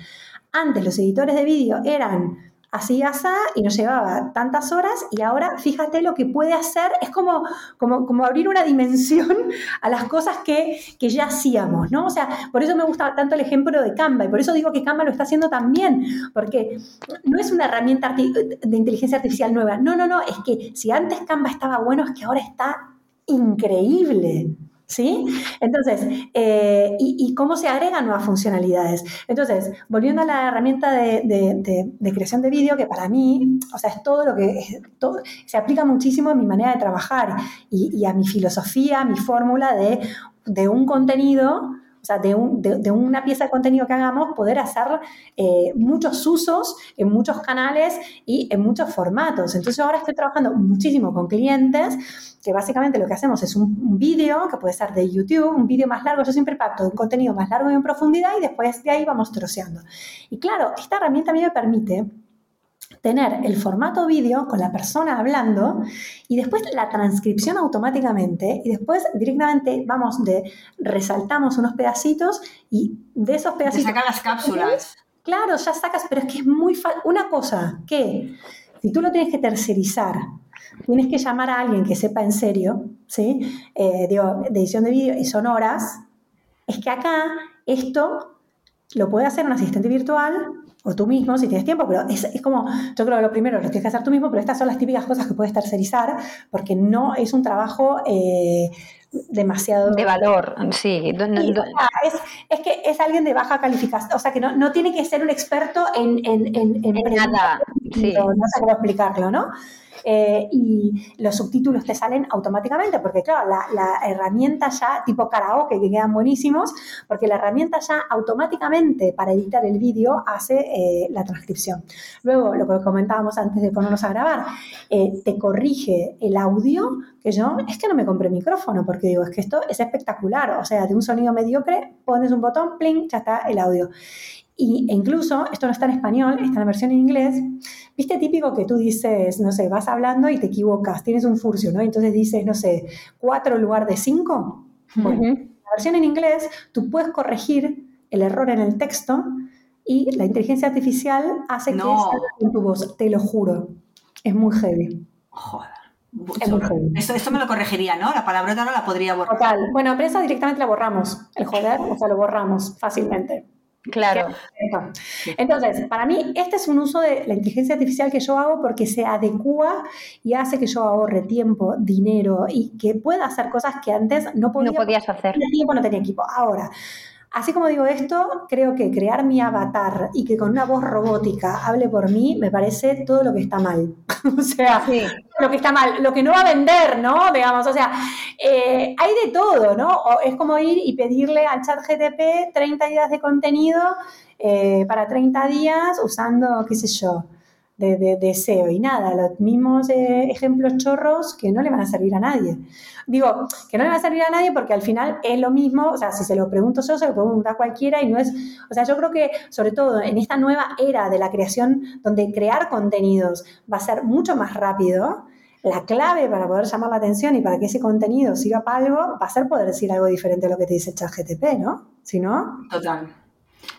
Antes los editores de vídeo eran así asá y nos llevaba tantas horas y ahora fíjate lo que puede hacer, es como, como, abrir una dimensión a las cosas que, que, ya hacíamos, ¿no? O sea, por eso me gusta tanto el ejemplo de Canva y por eso digo que Canva lo está haciendo también, porque no es una herramienta de inteligencia artificial nueva, no, no, no, es que si antes Canva estaba bueno, es que ahora está increíble. ¿Sí? Entonces, eh, y, cómo se agregan nuevas funcionalidades? Entonces, volviendo a la herramienta de, creación de vídeo, que para mí, o sea, es todo lo que se aplica muchísimo en mi manera de trabajar y, y a mi filosofía, mi fórmula de, un contenido o sea, de, una pieza de contenido que hagamos, poder hacer eh, muchos usos en muchos canales y en muchos formatos. Entonces ahora estoy trabajando muchísimo con clientes que básicamente lo que hacemos es un, vídeo, que puede ser de YouTube, un vídeo más largo, yo siempre parto de un contenido más largo y en profundidad y después de ahí vamos troceando. Y claro, esta herramienta a mí me permite tener el formato vídeo con la persona hablando y después la transcripción automáticamente y después directamente vamos de resaltamos unos pedacitos y de esos pedacitos... Te sacan las cápsulas. Claro, ya sacas, pero es que es muy fácil. Una cosa que si tú lo tienes que tercerizar, tienes que llamar a alguien que sepa en serio, ¿sí? Eh, digo, de edición de vídeo y son horas, es que acá esto lo puede hacer un asistente virtual o tú mismo si tienes tiempo, pero es, es, como, yo creo que lo primero lo tienes que hacer tú mismo, pero estas son las típicas cosas que puedes tercerizar porque no es un trabajo eh, demasiado... De valor, sí. es, que es alguien de baja calificación, o sea que no, no tiene que ser un experto en... En, en, en nada, sí. No sé cómo explicarlo, ¿no? Eh, y los subtítulos te salen automáticamente, porque claro, la, herramienta ya, tipo karaoke, que quedan buenísimos, porque la herramienta ya automáticamente para editar el vídeo hace eh, la transcripción. Luego, lo que comentábamos antes de ponernos a grabar, eh, te corrige el audio, que yo es que no me compré micrófono, porque digo, es que esto es espectacular, o sea, de un sonido mediocre, pones un botón, pling, ya está el audio. Y, e incluso, esto no está en español, está en la versión en inglés. Viste típico que tú dices, no sé, vas hablando y te equivocas, tienes un furcio, ¿no? Entonces dices, no sé, cuatro en lugar de cinco. Bueno, en la versión en inglés, tú puedes corregir el error en el texto y la inteligencia artificial hace que salga en tu voz, te lo juro. Es muy heavy. Joder. Esto, esto, me lo corregiría, ¿no? La palabrota no la podría borrar. Total. Bueno, pero esa directamente la borramos. El joder, o sea, lo borramos fácilmente. Claro. Entonces, para mí, este es un uso de la inteligencia artificial que yo hago porque se adecua y hace que yo ahorre tiempo, dinero y que pueda hacer cosas que antes no podía. No podías hacer. No tenía tiempo, no tenía equipo. Ahora, Así como digo esto, creo que crear mi avatar y que con una voz robótica hable por mí me parece todo lo que está mal. o sea, lo que está mal, lo que no va a vender, ¿no? Digamos, o sea, eh, hay de todo, ¿no? O es como ir y pedirle al chat GTP 30 días de contenido eh, para 30 días usando, qué sé yo, de, deseo y nada, los mismos eh, ejemplos chorros que no le van a servir a nadie. Digo, que no le va a servir a nadie porque al final es lo mismo, o sea, si se lo pregunto yo, se lo puedo preguntar cualquiera y no es, o sea, yo creo que sobre todo en esta nueva era de la creación, donde crear contenidos va a ser mucho más rápido, la clave para poder llamar la atención y para que ese contenido sirva para algo va a ser poder decir algo diferente a lo que te dice ChatGTP, ¿no? Si no... Total.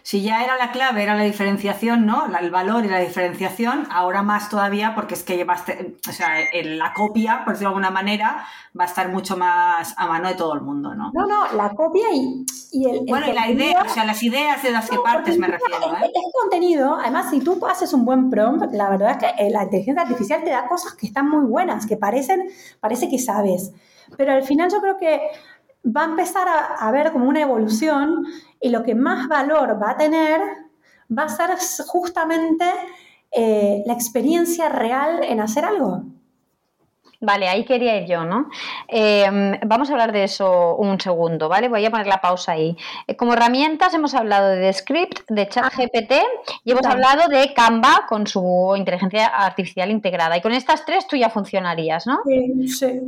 Si ya era la clave, era la diferenciación, ¿no? El valor y la diferenciación, ahora más todavía porque es que va a o sea, la copia, por decirlo de alguna manera, va a estar mucho más a mano de todo el mundo, ¿no? No, no, la copia y, el... Bueno, y la idea, o sea, las ideas de las que partes me refiero, ¿eh? Este contenido, además, si tú haces un buen prompt, la verdad es que eh, la inteligencia artificial te da cosas que están muy buenas, que parecen, parece que sabes. Pero al final yo creo que va a empezar a, a ver como una evolución y lo que más valor va a tener va a ser justamente eh, la experiencia real en hacer algo. Vale, ahí quería ir yo, ¿no? Em, vamos a hablar de eso un segundo, ¿vale? Voy a poner la pausa ahí. Eh, como herramientas hemos hablado de Script, de ChatGPT y hemos hablado de Canva con su inteligencia artificial integrada. Y con estas tres tú ya funcionarías, ¿no? Sí, sí.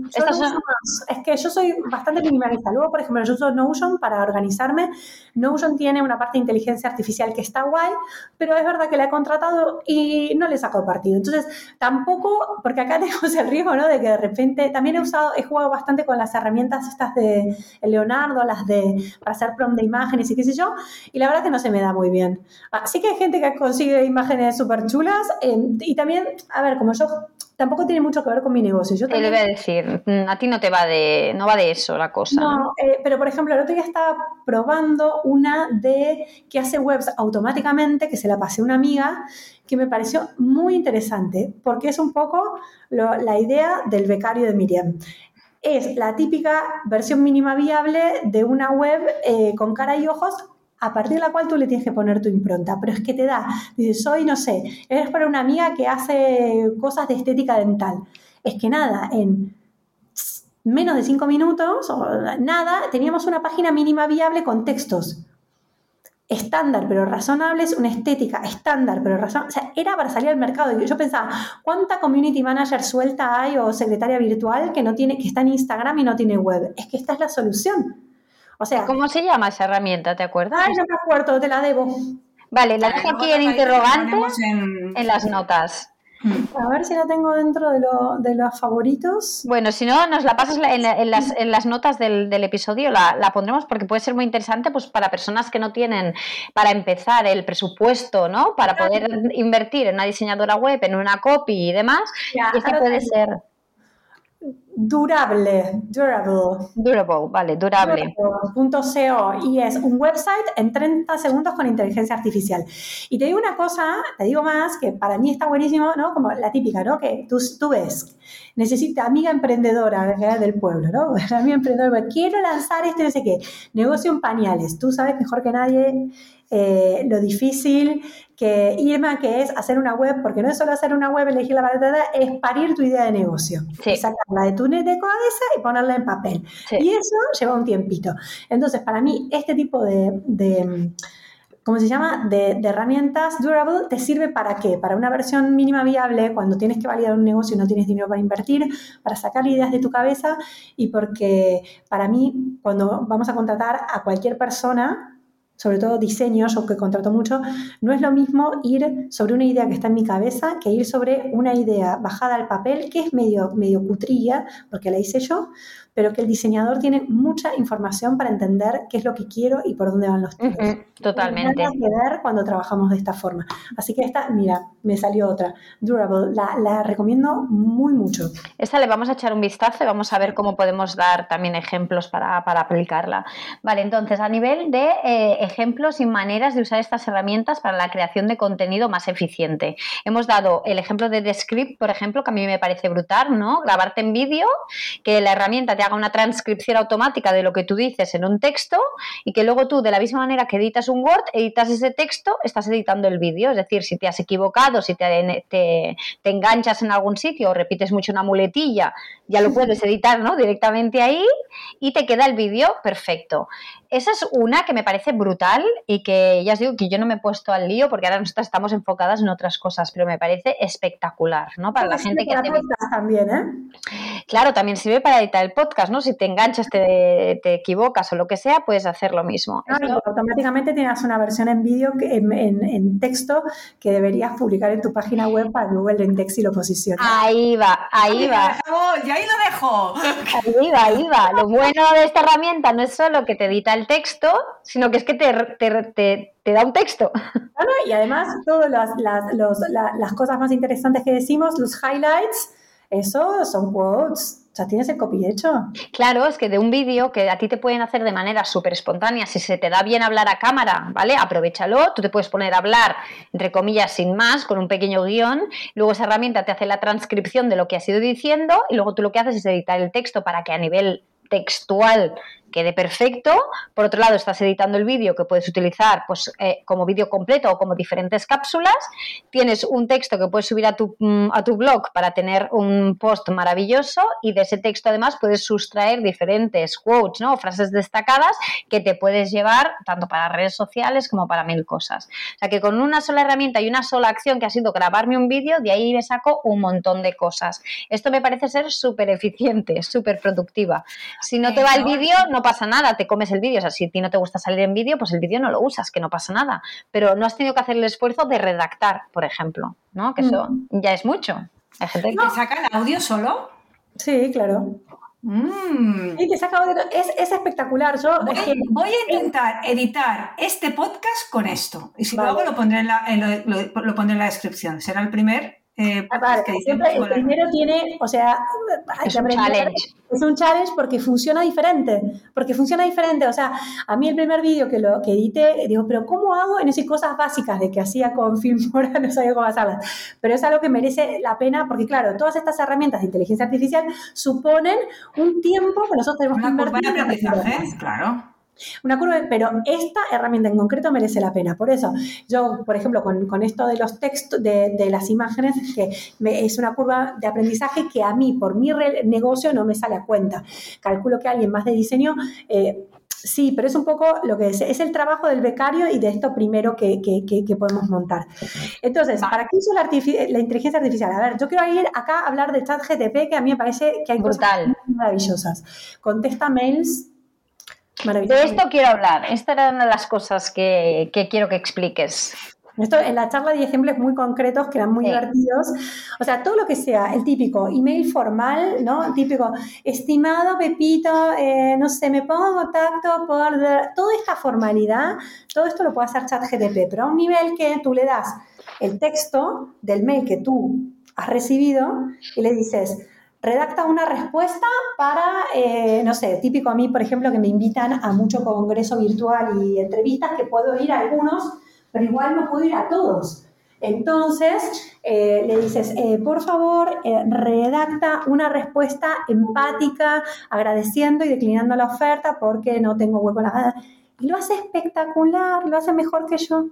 Es que yo soy bastante minimalista. Luego, por ejemplo, yo uso Notion para organizarme. Notion tiene una parte de inteligencia artificial que está guay, pero es verdad que la he contratado y no le saco partido. Entonces, tampoco, porque acá tenemos el riesgo, ¿no? De que de repente también he usado, he jugado bastante con las herramientas estas de Leonardo, las de para hacer prompt de imágenes y qué sé yo, y la verdad que no se me da muy bien. Así que hay gente que consigue imágenes súper chulas eh, y también, a ver, como yo tampoco tiene mucho que ver con mi negocio. Yo también... Te a decir, mm, a ti no te va de, no va de eso la cosa. No, eh, pero por ejemplo, el otro día estaba probando una de que hace webs automáticamente, que se la pasé a una amiga, que me pareció muy interesante, porque es un poco la idea del becario de Miriam. es la típica versión mínima viable de una web eh, con cara y ojos a partir de la cual tú le tienes que poner tu impronta, pero es que te da, dices, soy, no sé, eres para una amiga que hace cosas de estética dental. Es que nada, en menos de cinco minutos o nada, teníamos una página mínima viable con textos estándar pero razonables, una estética estándar pero razonable. O sea, era para salir al mercado. Yo pensaba, ¿cuánta community manager suelta hay o secretaria virtual que no tiene, que está en Instagram y no tiene web? Es que esta es la solución. O sea. ¿Cómo se llama esa herramienta? ¿Te acuerdas? Ay, no me acuerdo, te la debo. Vale, la dejo aquí en interrogante en las notas. A ver si la tengo dentro de, los favoritos. Bueno, si no, nos la pasas en, las, notas del, episodio, la, pondremos porque puede ser muy interesante pues para personas que no tienen, para empezar, el presupuesto, ¿no? Para poder invertir en una diseñadora web, en una copy y demás. y este puede ser durable, durable. Durable, vale, durable. Punto .co y es un website en 30 segundos con inteligencia artificial. Y te digo una cosa, te digo más, que para mí está buenísimo, ¿no? Como la típica, ¿no? Que tú, tú ves, necesita amiga emprendedora del pueblo, ¿no? Amiga emprendedora, quiero lanzar este no sé qué, negocio en pañales. Tú sabes mejor que nadie eh, lo difícil que Irma, que es hacer una web, porque no es solo hacer una web, elegir la paleta, es parir tu idea de negocio. Sacarla de tu net de cabeza y ponerla en papel. Y eso lleva un tiempito. Entonces, para mí, este tipo de, de ¿cómo se llama? De, de, herramientas durable te sirve para qué? Para una versión mínima viable cuando tienes que validar un negocio y no tienes dinero para invertir, para sacar ideas de tu cabeza y porque para mí cuando vamos a contratar a cualquier persona sobre todo diseños o que contrato mucho, no es lo mismo ir sobre una idea que está en mi cabeza que ir sobre una idea bajada al papel que es medio, medio cutrilla, porque la hice yo, pero que el diseñador tiene mucha información para entender qué es lo que quiero y por dónde van los tiros. totalmente. que ver cuando trabajamos de esta forma. Así que esta, mira, me salió otra, Durable, la, recomiendo muy mucho. Esta le vamos a echar un vistazo y vamos a ver cómo podemos dar también ejemplos para, aplicarla. Vale, entonces, a nivel de eh, ejemplos y maneras de usar estas herramientas para la creación de contenido más eficiente. Hemos dado el ejemplo de Descript, por ejemplo, que a mí me parece brutal, ¿no? Grabarte en vídeo, que la herramienta te haga una transcripción automática de lo que tú dices en un texto y que luego tú, de la misma manera que editas un Word, editas ese texto, estás editando el vídeo. Es decir, si te has equivocado, si te, te, enganchas en algún sitio o repites mucho una muletilla, ya lo puedes editar ¿no? directamente ahí y te queda el vídeo perfecto esa es una que me parece brutal y que ya os digo que yo no me he puesto al lío porque ahora nosotras estamos enfocadas en otras cosas, pero me parece espectacular, ¿no? Para la gente que hace podcast también, ¿eh? Claro, también sirve para editar el podcast, ¿no? Si te enganchas, te, equivocas o lo que sea, puedes hacer lo mismo. automáticamente tienes una versión en vídeo, en, en, texto, que deberías publicar en tu página web para Google Index y lo posicione. Ahí va, ahí va. Ahí lo dejo. Ahí va, ahí va. Lo bueno de esta herramienta no es solo que te edita el texto, sino que es que te, te, te, da un texto. y además, todas las, las, cosas más interesantes que decimos, los highlights, eso son quotes. O sea, tienes el copy hecho. Claro, es que de un vídeo que a ti te pueden hacer de manera súper espontánea, si se te da bien hablar a cámara, ¿vale? Aprovechalo, tú te puedes poner a hablar, entre comillas, sin más, con un pequeño guion, luego esa herramienta te hace la transcripción de lo que has ido diciendo y luego tú lo que haces es editar el texto para que a nivel textual quede perfecto. Por otro lado, estás editando el vídeo que puedes utilizar pues, eh, como vídeo completo o como diferentes cápsulas. Tienes un texto que puedes subir a tu, mm, a tu blog para tener un post maravilloso y de ese texto además puedes sustraer diferentes quotes, ¿no? frases destacadas que te puedes llevar tanto para redes sociales como para mil cosas. O sea que con una sola herramienta y una sola acción que ha sido grabarme un vídeo, de ahí me saco un montón de cosas. Esto me parece ser súper eficiente, súper productiva. Si no te va el vídeo, no pasa nada, te comes el vídeo. O sea, si a ti no te gusta salir en vídeo, pues el vídeo no lo usas, que no pasa nada. Pero no has tenido que hacer el esfuerzo de redactar, por ejemplo, ¿no? Que eso mm. ya es mucho. Hay gente que... saca el audio solo? Sí, claro. Mm. Sí, te saca audio. Es, espectacular. Yo, voy, a intentar editar este podcast con esto. Y si luego lo pondré, en la, lo, pondré en la descripción. Será el primer Eh, ah, siempre el primero tiene, o sea, es un challenge. Es un challenge porque funciona diferente, porque funciona diferente. O sea, a mí el primer vídeo que lo que edité, digo, pero ¿cómo hago en esas cosas básicas de que hacía con Filmora? No sabía cómo hacerlas. Pero es algo que merece la pena porque, claro, todas estas herramientas de inteligencia artificial suponen un tiempo que nosotros tenemos Una que invertir. Una claro. Una curva, pero esta herramienta en concreto merece la pena. Por eso, yo, por ejemplo, con, esto de los textos, de, las imágenes, que es una curva de aprendizaje que a mí, por mi negocio, no me sale a cuenta. Calculo que alguien más de diseño... Eh, sí, pero es un poco lo que es, es el trabajo del becario y de esto primero que, podemos montar. Entonces, ¿para qué uso la, la, inteligencia artificial? A ver, yo quiero ir acá a hablar de ChatGTP, que a mí me parece que hay Brutal. cosas maravillosas. Contesta mails de esto quiero hablar. Esta era una de las cosas que, quiero que expliques. Esto en la charla di ejemplos muy concretos que eran muy divertidos. O sea, todo lo que sea el típico email formal, ¿no? típico, estimado Pepito, eh, no sé, me pongo en contacto por. Toda esta formalidad, todo esto lo puede hacer ChatGTP, pero a un nivel que tú le das el texto del mail que tú has recibido y le dices, redacta una respuesta para, eh, no sé, típico a mí, por ejemplo, que me invitan a mucho congreso virtual y entrevistas, que puedo ir a algunos, pero igual no puedo ir a todos. Entonces, eh, le dices, eh, por favor, redacta una respuesta empática, agradeciendo y declinando la oferta porque no tengo hueco en la... Y lo hace espectacular, lo hace mejor que yo.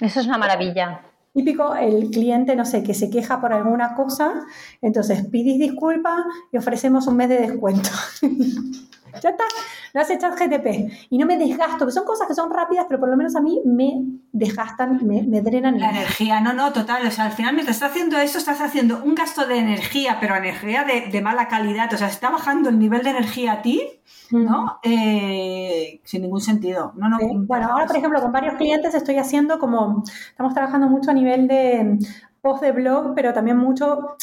Eso es una maravilla. Típico, el cliente, no sé, que se queja por alguna cosa, entonces pidís disculpas y ofrecemos un mes de descuento. ya está, lo hace ChatGTP. Y no me desgasto, que son cosas que son rápidas, pero por lo menos a mí me desgastan, me, me drenan. La energía, no, no, total. O sea, al final mientras estás haciendo eso, estás haciendo un gasto de energía, pero energía de, de mala calidad. O sea, está bajando el nivel de energía a ti ¿no? Eh, sin ningún sentido. No, no, Bueno, ahora, por ejemplo, con varios clientes estoy haciendo como, estamos trabajando mucho a nivel de post de blog, pero también mucho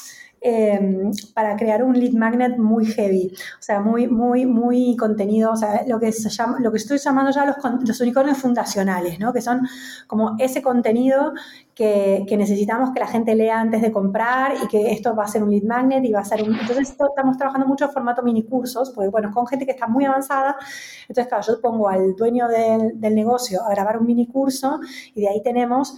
Em, para crear un lead magnet muy heavy, o sea, muy, muy, muy contenido, o sea, lo que, se llama, lo que estoy llamando ya los, los unicornios fundacionales, ¿no? Que son como ese contenido que, que, necesitamos que la gente lea antes de comprar y que esto va a ser un lead magnet y va a ser un... Entonces, estamos trabajando mucho en formato mini cursos, porque, bueno, con gente que está muy avanzada, entonces, claro, yo pongo al dueño del, del negocio a grabar un mini curso y de ahí tenemos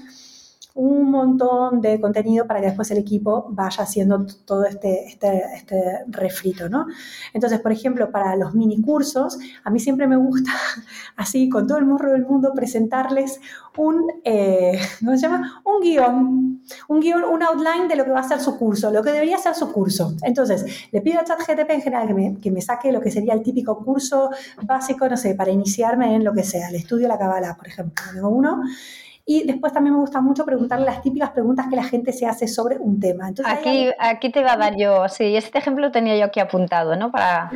un montón de contenido para que después el equipo vaya haciendo todo este, este, este, refrito, ¿no? Entonces, por ejemplo, para los mini cursos, a mí siempre me gusta, así, con todo el morro del mundo, presentarles un, eh, ¿cómo se llama? Un guion, un guion, un outline de lo que va a ser su curso, lo que debería ser su curso. Entonces, le pido a ChatGTP en general que me, que me saque lo que sería el típico curso básico, no sé, para iniciarme en lo que sea, el estudio de la cabala, por ejemplo, tengo uno, y después también me gusta mucho preguntarle las típicas preguntas que la gente se hace sobre un tema. aquí, aquí te va a dar yo, sí, este ejemplo tenía yo aquí apuntado, ¿no? Para...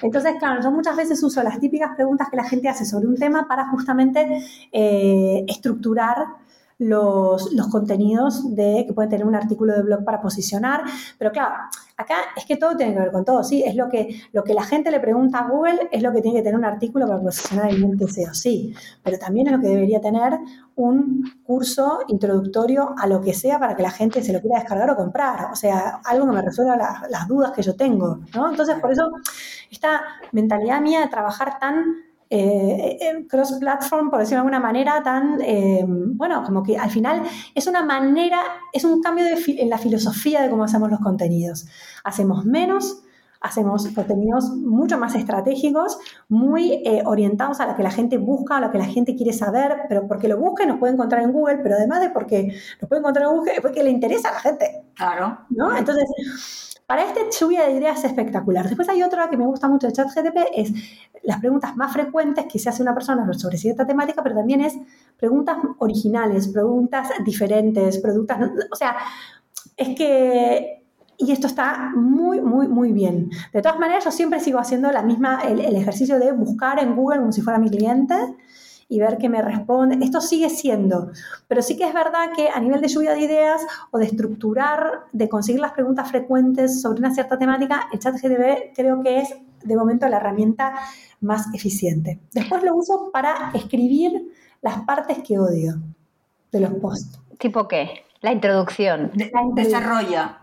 Entonces, claro, yo muchas veces uso las típicas preguntas que la gente hace sobre un tema para justamente eh, estructurar los, los, contenidos de que puede tener un artículo de blog para posicionar. Pero claro, acá es que todo tiene que ver con todo, ¿sí? Es lo que, lo que la gente le pregunta a Google, es lo que tiene que tener un artículo para posicionar el link SEO, sí. Pero también es lo que debería tener un curso introductorio a lo que sea para que la gente se lo quiera descargar o comprar. O sea, algo que me resuelva las dudas que yo tengo, ¿no? Entonces, por eso, esta mentalidad mía de trabajar tan eh, cross-platform, por decirlo de alguna manera, tan, eh, bueno, como que al final es una manera, es un cambio en la filosofía de cómo hacemos los contenidos. Hacemos menos, hacemos contenidos mucho más estratégicos, muy eh, orientados a lo que la gente busca, a lo que la gente quiere saber, pero porque lo busca nos puede encontrar en Google, pero además de porque nos puede encontrar en Google, es porque le interesa a la gente. Claro. ¿no? Entonces, para este lluvia de ideas espectacular. Después hay otra que me gusta mucho de ChatGTP, es las preguntas más frecuentes que se hace una persona sobre cierta temática, pero también es preguntas originales, preguntas diferentes, preguntas, o sea, es que y esto está muy, muy, muy bien. De todas maneras, yo siempre sigo haciendo la misma, el, el, ejercicio de buscar en Google como si fuera mi cliente y ver qué me responde. Esto sigue siendo, pero sí que es verdad que a nivel de lluvia de ideas o de estructurar, de conseguir las preguntas frecuentes sobre una cierta temática, el chat GTP creo que es de momento la herramienta más eficiente. Después lo uso para escribir las partes que odio de los posts. ¿Tipo qué? La introducción. desarrolla.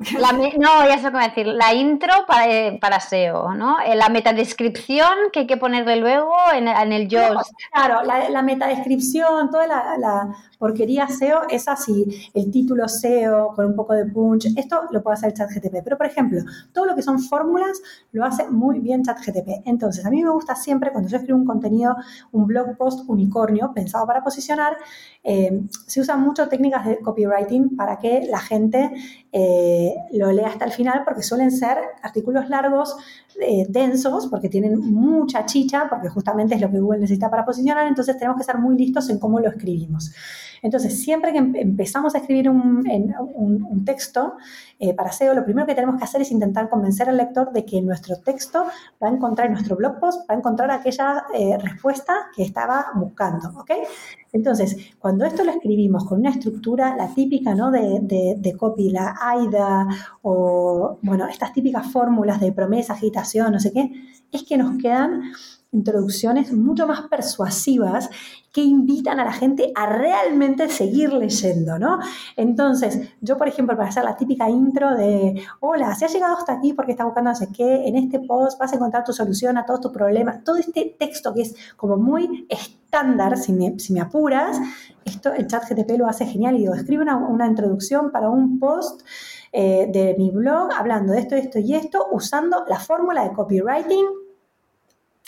no, ya sé cómo decir. La intro para, eh, para SEO, ¿no? Eh, la metadescripción que hay que ponerle luego en, el JOS. claro, la, la, metadescripción, toda la, porquería SEO es así. El título SEO con un poco de punch. Esto lo puede hacer ChatGTP. Pero, por ejemplo, todo lo que son fórmulas lo hace muy bien ChatGTP. Entonces, a mí me gusta siempre cuando yo escribo un contenido, un blog post unicornio pensado para posicionar, eh, se usan mucho técnicas de copywriting para que la gente eh, lo lea hasta el final, porque suelen ser artículos largos, eh, densos, porque tienen mucha chicha, porque justamente es lo que Google necesita para posicionar, entonces tenemos que estar muy listos en cómo lo escribimos. Entonces, siempre que empezamos a escribir un, texto eh, para SEO, lo primero que tenemos que hacer es intentar convencer al lector de que nuestro texto va a encontrar en nuestro blog post, va a encontrar aquella eh, respuesta que estaba buscando, ¿ok? Entonces, cuando esto lo escribimos con una estructura, la típica, ¿no? De, de copy, la AIDA o, bueno, estas típicas fórmulas de promesa, agitación, no sé qué, es que nos quedan introducciones mucho más persuasivas que invitan a la gente a realmente seguir leyendo, ¿no? Entonces, yo, por ejemplo, para hacer la típica intro de, hola, si has llegado hasta aquí porque estás buscando no sé qué, en este post vas a encontrar tu solución a todos tus problemas, todo este texto que es como muy estándar, si me, si me apuras, esto el chat GTP lo hace genial y digo, escribe una, introducción para un post eh, de mi blog hablando de esto, esto y esto, usando la fórmula de copywriting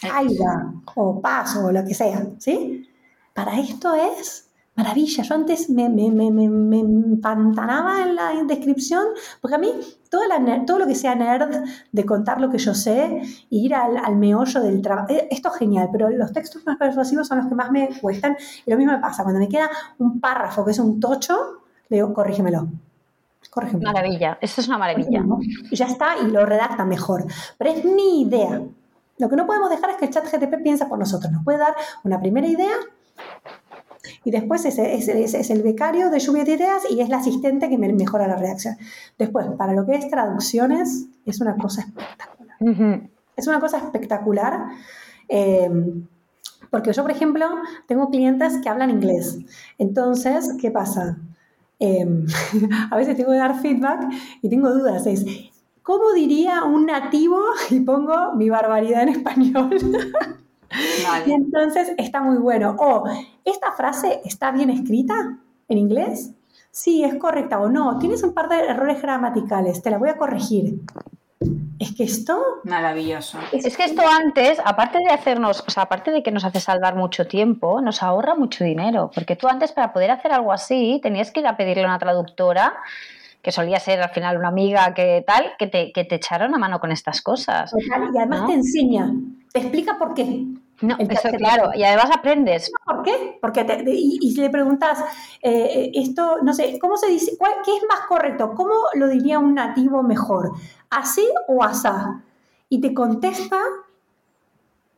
AIDA o PAS o lo que sea, ¿sí? Para esto es maravilla. Yo antes me, me, me, me empantanaba en la descripción, porque a mí todo, todo, lo que sea nerd de contar lo que yo sé ir al, al meollo del trabajo, eh, esto es genial, pero los textos más persuasivos son los que más me cuestan. Y lo mismo me pasa, cuando me queda un párrafo que es un tocho, le digo, corrígemelo. Corrígemelo. Maravilla, esto es una maravilla. Y ya está, y lo redacta mejor. Pero es mi idea. Lo que no podemos dejar es que el chat GTP piensa por nosotros. Nos puede dar una primera idea y después es, es, el becario de lluvia de ideas y es la asistente que me mejora la reacción. Después, para lo que es traducciones, es una cosa espectacular. Es una cosa espectacular. Eh, porque yo, por ejemplo, tengo clientes que hablan inglés. Entonces, ¿qué pasa? Eh, a veces tengo que dar feedback y tengo dudas. Es, ¿cómo diría un nativo? Y pongo mi barbaridad en español. Y entonces está muy bueno. O, ¿esta frase está bien escrita en inglés? Sí, es correcta o no. Tienes un par de errores gramaticales, te la voy a corregir. Es que esto... Maravilloso. Es que esto antes, aparte de hacernos, o sea, aparte de que nos hace salvar mucho tiempo, nos ahorra mucho dinero. Porque tú antes para poder hacer algo así tenías que ir a pedirle a una traductora que solía ser al final una amiga que tal, que te, que te echara una mano con estas cosas. y además te enseña, te explica por qué. No, eso claro, y además aprendes. ¿Por qué? Porque y, si le preguntas, eh, esto, no sé, ¿cómo se dice? ¿Qué es más correcto? ¿Cómo lo diría un nativo mejor? ¿Así o asá? Y te contesta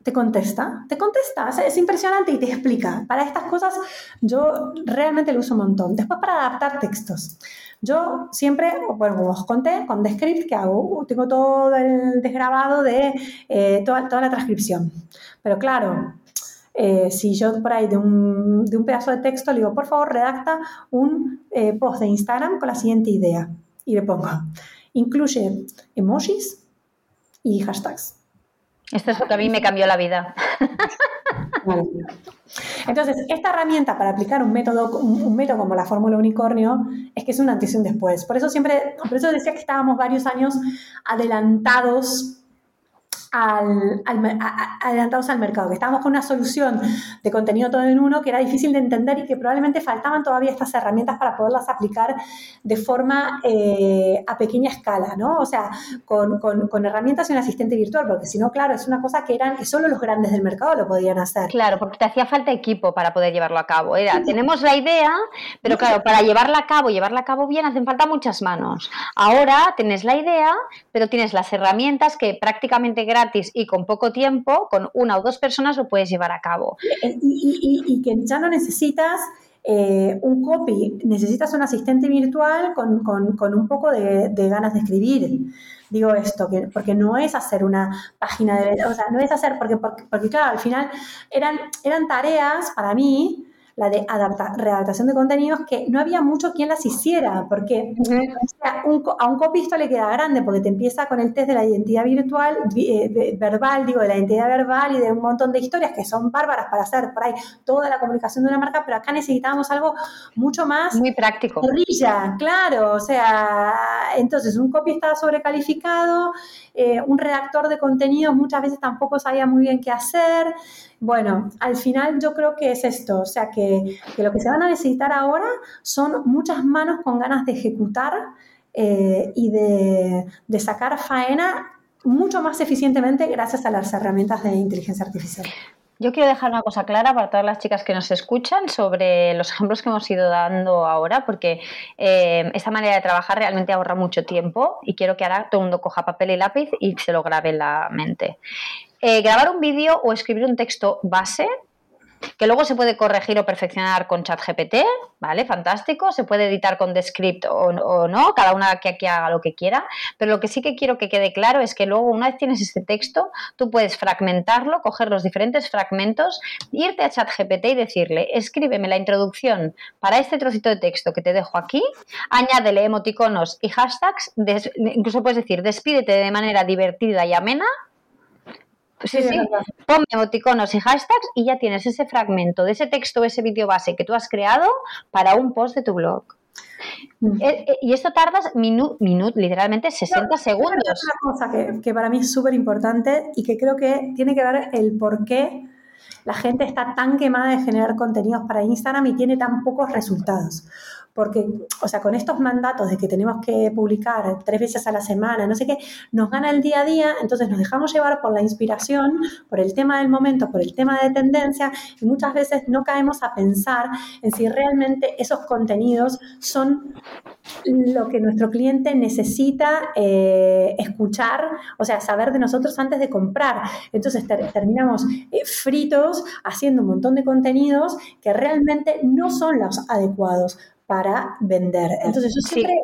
te contesta, te contesta, es impresionante y te explica. Para estas cosas yo realmente lo uso un montón. Después para adaptar textos. Yo siempre, bueno, como os conté, con Descript, que hago? Tengo todo el desgrabado de eh, toda, toda la transcripción. Pero claro, eh, si yo por ahí de un, de un, pedazo de texto le digo, por favor, redacta un eh, post de Instagram con la siguiente idea. Y le pongo, incluye emojis y hashtags. Esto es lo que a mí me cambió la vida. Entonces, esta herramienta para aplicar un método, un, método como la fórmula unicornio es que es un antes y un después. Por eso siempre, por eso decía que estábamos varios años adelantados al, adelantados al mercado, que estábamos con una solución de contenido todo en uno que era difícil de entender y que probablemente faltaban todavía estas herramientas para poderlas aplicar de forma eh, a pequeña escala, ¿no? O sea, con, con, herramientas y un asistente virtual, porque si no, claro, es una cosa que eran que solo los grandes del mercado lo podían hacer. Claro, porque te hacía falta equipo para poder llevarlo a cabo. Era, tenemos la idea, pero claro, para llevarla a cabo, llevarla a cabo bien, hacen falta muchas manos. Ahora tienes la idea, pero tienes las herramientas que prácticamente gratis y con poco tiempo, con una o dos personas lo puedes llevar a cabo. Y, que ya no necesitas eh, un copy, necesitas un asistente virtual con, un poco de, ganas de escribir. Digo esto, que, porque no es hacer una página de... O sea, no es hacer, porque, porque, claro, al final eran, eran tareas para mí la de adapta, readaptación de contenidos, que no había mucho quien las hiciera, porque a un copisto le queda grande, porque te empieza con el test de la identidad virtual, eh, verbal, digo, de la identidad verbal y de un montón de historias que son bárbaras para hacer por ahí toda la comunicación de una marca, pero acá necesitábamos algo mucho más... Muy práctico. Brilla, claro, o sea, entonces un copy estaba sobrecalificado, eh, un redactor de contenidos muchas veces tampoco sabía muy bien qué hacer. Bueno, al final yo creo que es esto, o sea, que, lo que se van a necesitar ahora son muchas manos con ganas de ejecutar eh, y de, sacar faena mucho más eficientemente gracias a las herramientas de inteligencia artificial. Yo quiero dejar una cosa clara para todas las chicas que nos escuchan sobre los ejemplos que hemos ido dando ahora, porque eh, esta manera de trabajar realmente ahorra mucho tiempo y quiero que ahora todo el mundo coja papel y lápiz y se lo grabe en la mente. Eh, grabar un vídeo o escribir un texto base que luego se puede corregir o perfeccionar con ChatGPT, ¿vale? Fantástico, se puede editar con Descript o, no, cada una que aquí haga lo que quiera, pero lo que sí que quiero que quede claro es que luego una vez tienes este texto, tú puedes fragmentarlo, coger los diferentes fragmentos, irte a ChatGPT y decirle, escríbeme la introducción para este trocito de texto que te dejo aquí, añádele emoticonos y hashtags, incluso puedes decir, despídete de manera divertida y amena Sí, sí, ponme emoticonos y hashtags y ya tienes ese fragmento de ese texto o ese vídeo base que tú has creado para un post de tu blog. Mm. Eh, eh, y esto tardas minuto, literalmente 60 segundos. Es una cosa que, que para mí es súper importante y que creo que tiene que ver el por qué la gente está tan quemada de generar contenidos para Instagram y tiene tan pocos resultados porque, o sea, con estos mandatos de que tenemos que publicar tres veces a la semana, no sé qué, nos gana el día a día, entonces nos dejamos llevar por la inspiración, por el tema del momento, por el tema de tendencia, y muchas veces no caemos a pensar en si realmente esos contenidos son lo que nuestro cliente necesita eh, escuchar, o sea, saber de nosotros antes de comprar. Entonces terminamos eh, fritos haciendo un montón de contenidos que realmente no son los adecuados para vender. Entonces yo siempre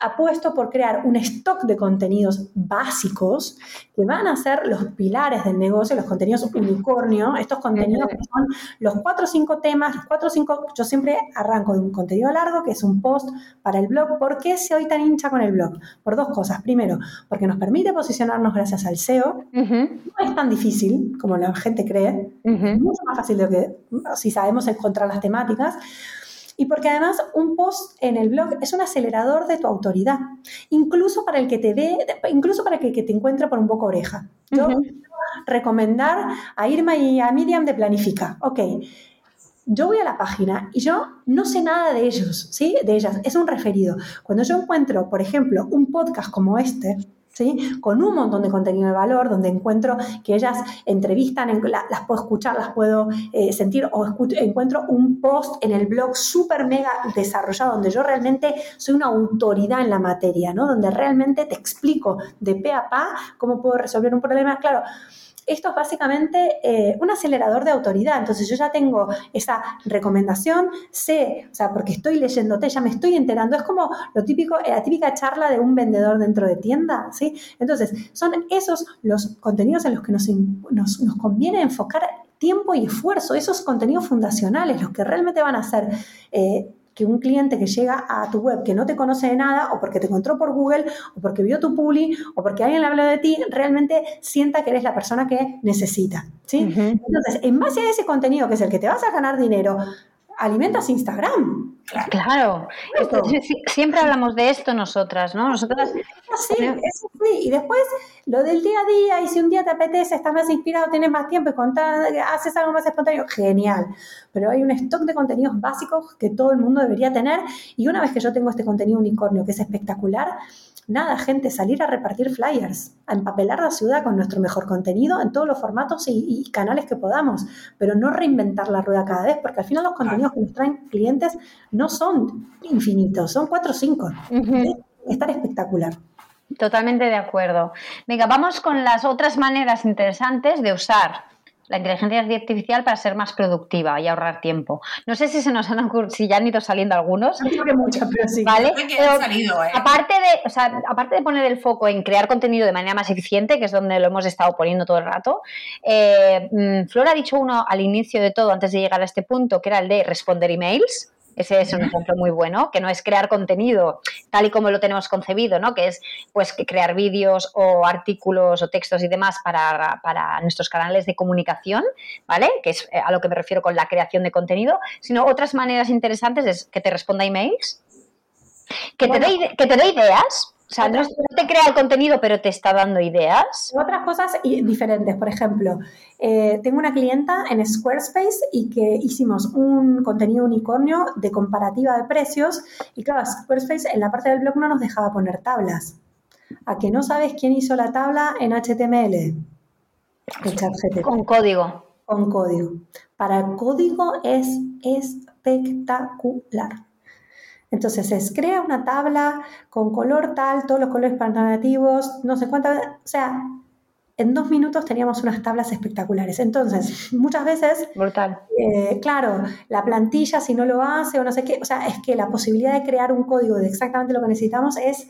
apuesto por crear un stock de contenidos básicos que van a ser los pilares del negocio, los contenidos unicornio, estos contenidos que son los cuatro o cinco temas, los cuatro o cinco, yo siempre arranco de un contenido largo que es un post para el blog. ¿Por qué soy tan hincha con el blog? Por dos cosas. Primero, porque nos permite posicionarnos gracias al SEO. No es tan difícil como la gente cree, es mucho más fácil de lo que si sabemos encontrar las temáticas y porque además un post en el blog es un acelerador de tu autoridad, incluso para el que te ve, incluso para el que te encuentre por un poco oreja. Yo recomendar a Irma y a Miriam de Planifica. Ok, yo voy a la página y yo no sé nada de ellos, ¿sí? De ellas, es un referido. Cuando yo encuentro, por ejemplo, un podcast como este, con un montón de contenido de valor, donde encuentro que ellas entrevistan, las puedo escuchar, las puedo eh, sentir, o encuentro un post en el blog súper mega desarrollado, donde yo realmente soy una autoridad en la materia, ¿no? Donde realmente te explico de pe a pa cómo puedo resolver un problema. Claro, esto es básicamente eh, un acelerador de autoridad. Entonces yo ya tengo esa recomendación, sé, o sea, porque estoy leyéndote, ya me estoy enterando. Es como lo típico, la típica charla de un vendedor dentro de tienda, ¿sí? Entonces, son esos los contenidos en los que nos, nos, conviene enfocar tiempo y esfuerzo, esos contenidos fundacionales, los que realmente van a ser eh, que un cliente que llega a tu web que no te conoce de nada o porque te encontró por Google o porque vio tu publi o porque alguien le habló de ti, realmente sienta que eres la persona que necesita. ¿sí? Entonces, en base a ese contenido que es el que te vas a ganar dinero, alimentas Instagram. Claro, siempre hablamos de esto nosotras, ¿no? Nosotras. Sí, eso sí. Y después lo del día a día, y si un día te apetece, estás más inspirado, tienes más tiempo y contar, haces algo más espontáneo, genial. Pero hay un stock de contenidos básicos que todo el mundo debería tener. Y una vez que yo tengo este contenido unicornio que es espectacular, nada, gente, salir a repartir flyers, a empapelar la ciudad con nuestro mejor contenido en todos los formatos y, canales que podamos, pero no reinventar la rueda cada vez, porque al final los contenidos que nos traen clientes no son infinitos, son cuatro o cinco. Estar espectacular. Totalmente de acuerdo. Venga, vamos con las otras maneras interesantes de usar la inteligencia artificial para ser más productiva y ahorrar tiempo. No sé si se nos han ocurrido, si ya han ido saliendo algunos. No creo que muchas, pero sí. ¿Vale? que Pero han salido, ¿eh? aparte, de, o sea, aparte de poner el foco en crear contenido de manera más eficiente, que es donde lo hemos estado poniendo todo el rato, eh, mm, Flor ha dicho uno al inicio de todo, antes de llegar a este punto, que era el de responder emails. Ese es un ejemplo muy bueno, que no es crear contenido tal y como lo tenemos concebido, ¿no? Que es pues crear vídeos o artículos o textos y demás para, para nuestros canales de comunicación, ¿vale? Que es eh, a lo que me refiero con la creación de contenido, sino otras maneras interesantes es que te responda emails, que, te, dé, que te dé ideas, o sea, no, te crea el contenido, pero te está dando ideas. Otras cosas diferentes, por ejemplo, eh, tengo una clienta en Squarespace y que hicimos un contenido unicornio de comparativa de precios y claro, Squarespace en la parte del blog no nos dejaba poner tablas. ¿A que no sabes quién hizo la tabla en HTML? El Con código. con código. Para el código es espectacular. Entonces es crea una tabla con color tal, todos los colores alternativos, no sé cuántas, o sea, en dos minutos teníamos unas tablas espectaculares. Entonces, muchas veces, Brutal. eh, claro, la plantilla si no lo hace o no sé qué, o sea, es que la posibilidad de crear un código de exactamente lo que necesitamos es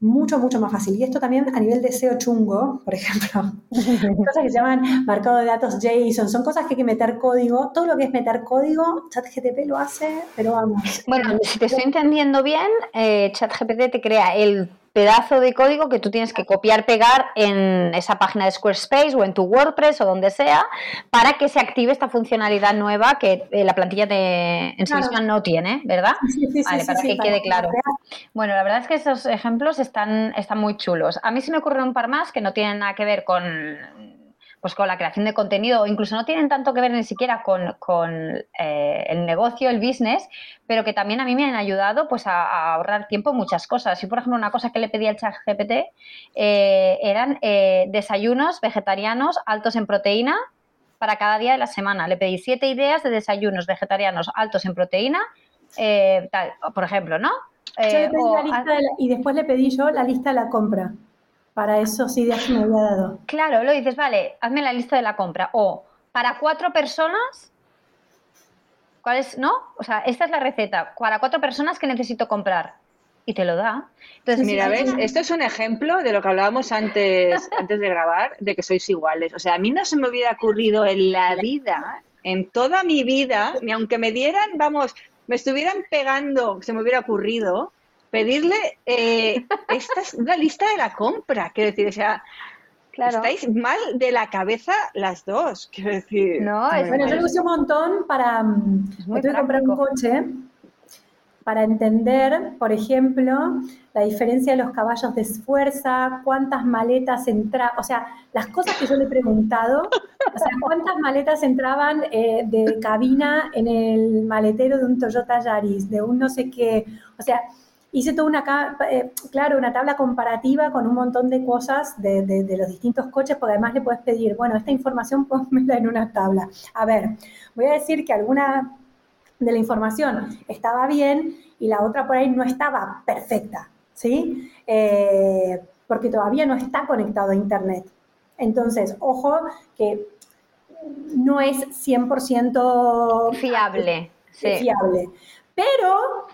mucho, mucho más fácil. Y esto también a nivel de SEO chungo, por ejemplo, cosas que se llaman marcado de datos JSON, son cosas que hay que meter código. Todo lo que es meter código, ChatGTP lo hace, pero vamos. Bueno, si te estoy entendiendo bien, eh, ChatGPT te crea el pedazo de código que tú tienes que copiar, pegar en esa página de Squarespace o en tu WordPress o donde sea para que se active esta funcionalidad nueva que eh, la plantilla de, en sí Claro. misma no tiene, ¿verdad? Sí, sí, sí, Vale, para que quede claro. Bueno, la verdad es que esos ejemplos están, están muy chulos. A mí se me ocurren un par más que no tienen nada que ver con, pues, con la creación de contenido o incluso no tienen tanto que ver ni siquiera con, con, eh, el negocio, el business, pero que también a mí me han ayudado pues, a, a ahorrar tiempo en muchas cosas. Yo, por ejemplo, una cosa que le pedí al chat GPT eh, eran eh, desayunos vegetarianos altos en proteína para cada día de la semana. Le pedí siete ideas de desayunos vegetarianos altos en proteína, tal, por ejemplo, ¿no? Yo le pedí o la lista de la- y después le pedí yo la lista de la compra para esos ideas que me había dado. Claro, lo dices, vale, hazme la lista de la compra. O para cuatro personas, ¿cuál es? ¿No? O sea, esta es la receta. Para cuatro personas que necesito comprar. Y te lo da. Entonces, Mira, si ¿ves? Esto es un ejemplo de lo que hablábamos antes, antes de grabar, de que sois iguales. O sea, a mí no se me hubiera ocurrido en la vida, en toda mi vida, ni aunque me dieran, vamos, me estuvieran pegando, se me hubiera ocurrido pedirle, eh, esta es una lista de la compra. Quiero decir, o sea, Claro. estáis mal de la cabeza las dos. Quiero decir, No, es- Bueno, yo lo usé un montón para. mm, tuve que comprar un coche para entender, por ejemplo, la diferencia de los caballos de fuerza, cuántas maletas entraban, o sea, las cosas que yo le he preguntado, o sea, cuántas maletas entraban eh, de cabina en el maletero de un Toyota Yaris, de un no sé qué, o sea, hice toda una, eh, claro, una tabla comparativa con un montón de cosas de, de- de los distintos coches, porque además le puedes pedir, bueno, esta información pónmela en una tabla. A ver, voy a decir que alguna de la información estaba bien y la otra por ahí no estaba perfecta, ¿sí? Eh, porque todavía no está conectado a Internet. Entonces, ojo que no es 100% fiable. Sí. fiable. Pero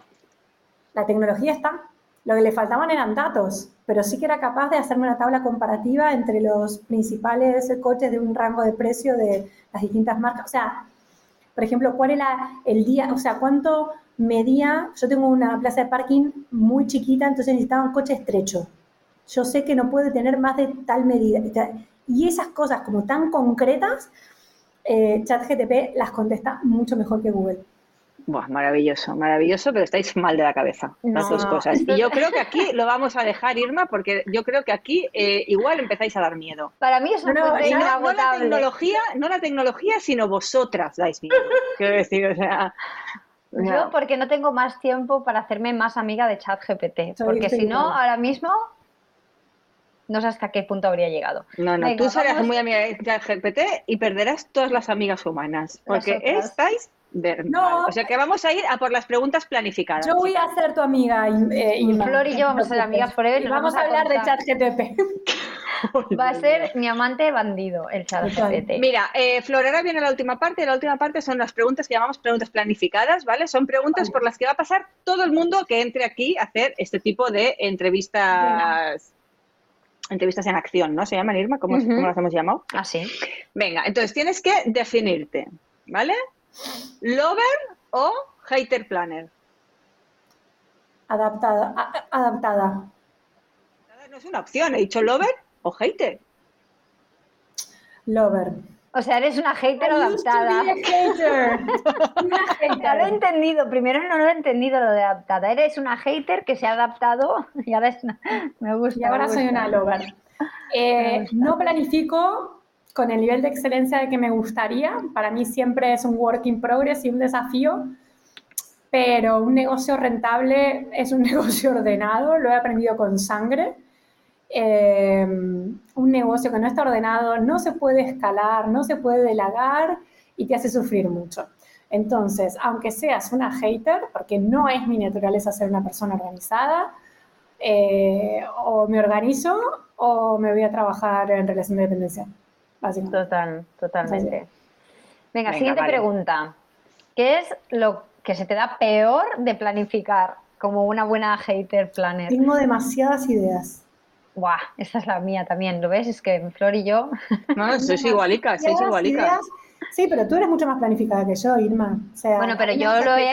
la tecnología está. Lo que le faltaban eran datos, pero sí que era capaz de hacerme una tabla comparativa entre los principales coches de un rango de precio de las distintas marcas. O sea, por ejemplo, cuál era el día, o sea, cuánto medía. Yo tengo una plaza de parking muy chiquita, entonces necesitaba un coche estrecho. Yo sé que no puede tener más de tal medida. Y esas cosas como tan concretas, eh, ChatGTP las contesta mucho mejor que Google. Buah, maravilloso, maravilloso, pero estáis mal de la cabeza, las dos cosas. Y yo creo que aquí lo vamos a dejar, Irma, porque yo creo que aquí eh, igual empezáis a dar miedo. Para mí es una No, no, no, no la tecnología, no la tecnología, sino vosotras dais miedo. Quiero decir, o sea, Yo porque no tengo más tiempo para hacerme más amiga de ChatGPT, porque si no, ahora mismo no sé hasta qué punto habría llegado. no, no, Venga, tú serás vamos. muy amiga de GPT y perderás todas las amigas humanas, porque estáis de No. mal. O sea que vamos a ir a por las preguntas planificadas. Yo voy a ser tu amiga, eh, Irma. Flor y yo vamos a ser amigas forever y Y vamos a vamos a hablar de. ChatGTP. Va a ser mi amante bandido, el chat GPT. Mira, eh, Flor, ahora viene la última parte. La última parte son las preguntas que llamamos preguntas planificadas, ¿vale? Son preguntas por las que va a pasar todo el mundo que entre aquí a hacer este tipo de entrevistas. Entrevistas en acción, ¿no? ¿Se llaman, Irma? ¿Cómo. ¿cómo las hemos llamado? Ah, sí. Venga, entonces tienes que definirte, ¿vale? ¿Lover o hater planner? Adaptada. a- adaptada. No es una opción, he dicho lover o hater. Lover. O sea, eres una hater I used to adaptada. be a hater. Una Ya lo he hater. entendido. Primero no lo he entendido lo de adaptada. Eres una hater que se ha adaptado y ahora es una... Me gusta. Y ahora soy una lover. Eh, no planifico con el nivel de excelencia de que me gustaría. Para mí siempre es un work in progress y un desafío. Pero un negocio rentable es un negocio ordenado, lo he aprendido con sangre. Eh, un negocio que no está ordenado no se puede escalar, no se puede delagar y te hace sufrir mucho. Entonces, aunque seas una hater, porque no es mi naturaleza ser una persona organizada, eh, o me organizo o me voy a trabajar en relación de dependencia, básicamente. Total, totalmente. Venga, Venga, siguiente vale. pregunta. ¿Qué es lo que se te da peor de planificar como una buena hater planner? Tengo demasiadas ideas. Buah, esa es la mía también, ¿lo ves? Es que Flor y yo... No, sois igualicas, sois igualicas. ideas. Sí, pero tú eres mucho más planificada que yo, Irma. O sea, Bueno, pero yo lo he,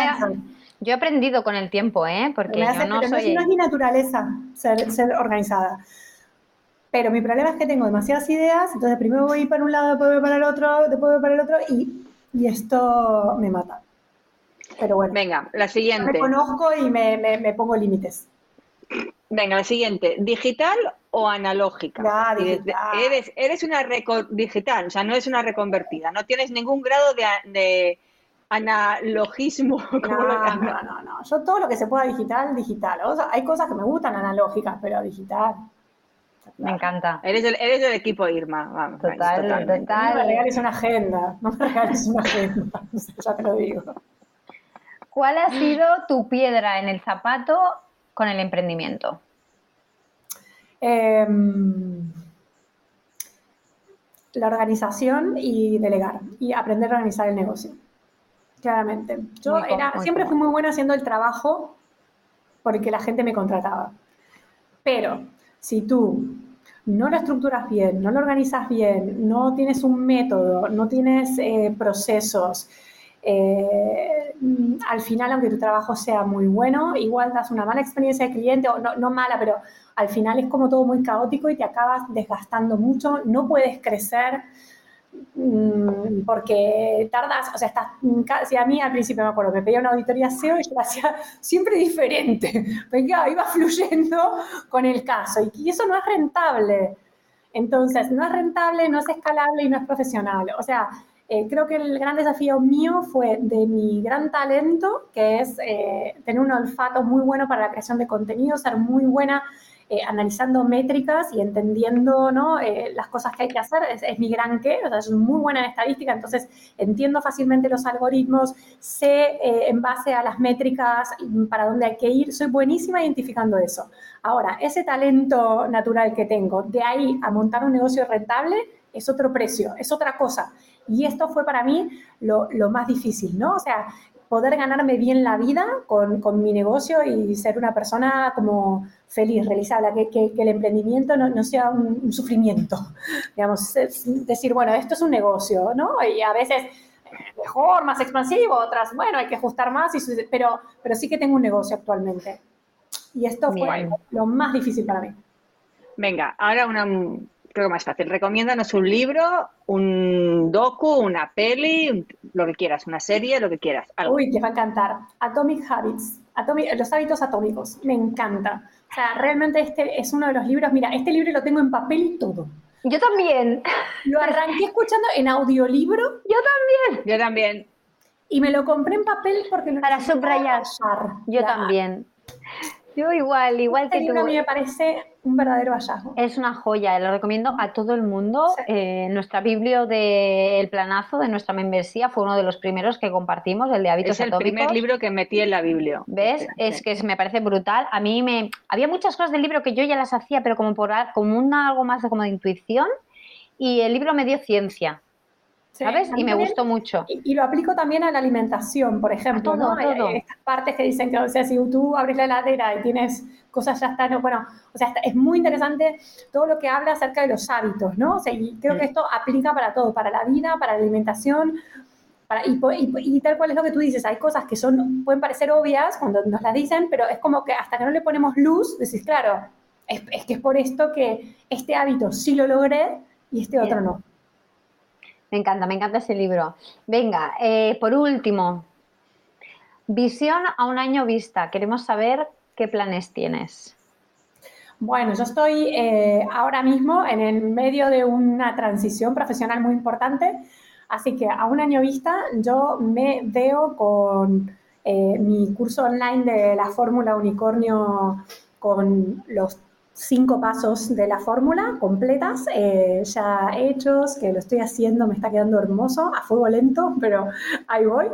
yo he aprendido con el tiempo, ¿eh? Porque yo hace- no pero no es- soy... no es mi naturaleza ser, ser organizada. Pero mi problema es que tengo demasiadas ideas, entonces primero voy para un lado, después voy para el otro, después voy para el otro y, y esto me mata. Pero bueno, Venga, la me siguiente. conozco y me, me- me pongo límites. Venga, la siguiente. ¿Digital o analógica? Desde- digital. Eres, eres una digital, o sea, no es una reconvertida. No tienes ningún grado de, de analogismo. No, no, no, no. Yo todo lo que se pueda digital, digital. O sea, hay cosas que me gustan analógicas, pero digital. Me encanta. Eres, del, eres del equipo Irma. Vamos, Total, totalmente. total. No me regales una agenda, no me regales una agenda, ya te lo digo. ¿Cuál ha sido tu piedra en el zapato con el emprendimiento? Em, la organización y delegar y aprender a organizar el negocio. Claramente. Yo Muy era, muy siempre fui muy buena haciendo el trabajo porque la gente me contrataba. Pero si tú no lo estructuras bien, no lo organizas bien, no tienes un método, no tienes eh, procesos, eh, mm, al final, aunque tu trabajo sea muy bueno, igual das una mala experiencia de cliente, o no, no mala, pero al final es como todo muy caótico y te acabas desgastando mucho, no puedes crecer porque tardas, o sea, estás, casi a mí al principio me acuerdo, me pedía una auditoría SEO y yo la hacía siempre diferente, porque iba fluyendo con el caso y, y eso no es rentable. Entonces, no es rentable, no es escalable y no es profesional. O sea, eh, creo que el gran desafío mío fue de mi gran talento, que es eh, tener un olfato muy bueno para la creación de contenido, ser muy buena eh, analizando métricas y entendiendo ¿no? eh, las cosas que hay que hacer. Es, es mi gran qué, o sea, soy muy buena en estadística, entonces entiendo fácilmente los algoritmos, sé eh, en base a las métricas para dónde hay que ir, soy buenísima identificando eso. Ahora, ese talento natural que tengo, de ahí a montar un negocio rentable, es otro precio, es otra cosa. Y esto fue para mí lo, lo más difícil, ¿no? O sea, poder ganarme bien la vida con, con mi negocio y ser una persona como feliz, realizable, que, que, que el emprendimiento no, no sea un, un, sufrimiento. Digamos, es decir, bueno, esto es un negocio, ¿no? Y a veces mejor, más expansivo, otras, bueno, hay que ajustar más, y, pero, pero sí que tengo un negocio actualmente. Y esto fue Bien. lo más difícil para mí. Venga, ahora una creo que más fácil. Recomiéndanos un libro, un docu, una peli, un- lo que quieras, una serie, lo que quieras. algo. Uy, te va a encantar. Atomic Habits, Atomic- los hábitos atómicos, me encanta. O sea, realmente este es uno de los libros, mira, este libro lo tengo en papel y todo. Yo también, Lo arranqué escuchando en audiolibro yo también, Yo también. y me lo compré en papel porque lo Para subrayar. rayar. yo Ya. también. Yo igual, igual este que libro tú. a mí me parece un verdadero hallazgo. Es una joya, lo recomiendo a todo el mundo. Sí. Eh, nuestra biblio del planazo de nuestra membresía fue uno de los primeros que compartimos, el de hábitos Es el atómicos. primer libro que metí en la Biblia. ¿Ves? Sí, Es sí. que es- me parece brutal. A mí me... Había muchas cosas del libro que yo ya las hacía, pero como por como una, algo más de, como de intuición. Y el libro me dio ciencia, ¿sabes? mí Y me gustó mucho. Y, y lo aplico también a la alimentación, por ejemplo, A todo, ¿no? a todo. Eh, Estas partes que dicen que, o sea, si tú abres la heladera y tienes cosas ya están, bueno, o sea, es muy interesante todo lo que habla acerca de los hábitos, ¿no? O sea, y creo que esto aplica para todo, para la vida, para la alimentación, para, y, y- y tal cual es lo que tú dices, hay cosas que son, pueden parecer obvias cuando nos las dicen, pero es como que hasta que no le ponemos luz, decís, claro, es, es que es por esto que este hábito sí lo logré y este otro no. Me encanta, me encanta ese libro. Venga, eh, por último, visión a un año vista. Queremos saber qué planes tienes. Bueno, yo estoy eh, ahora mismo en el medio de una transición profesional muy importante, así que a un año vista yo me veo con eh, mi curso online de la fórmula unicornio con los cinco pasos de la fórmula completas, eh, ya hechos, que lo estoy haciendo, me está quedando hermoso, a fuego lento, pero ahí voy.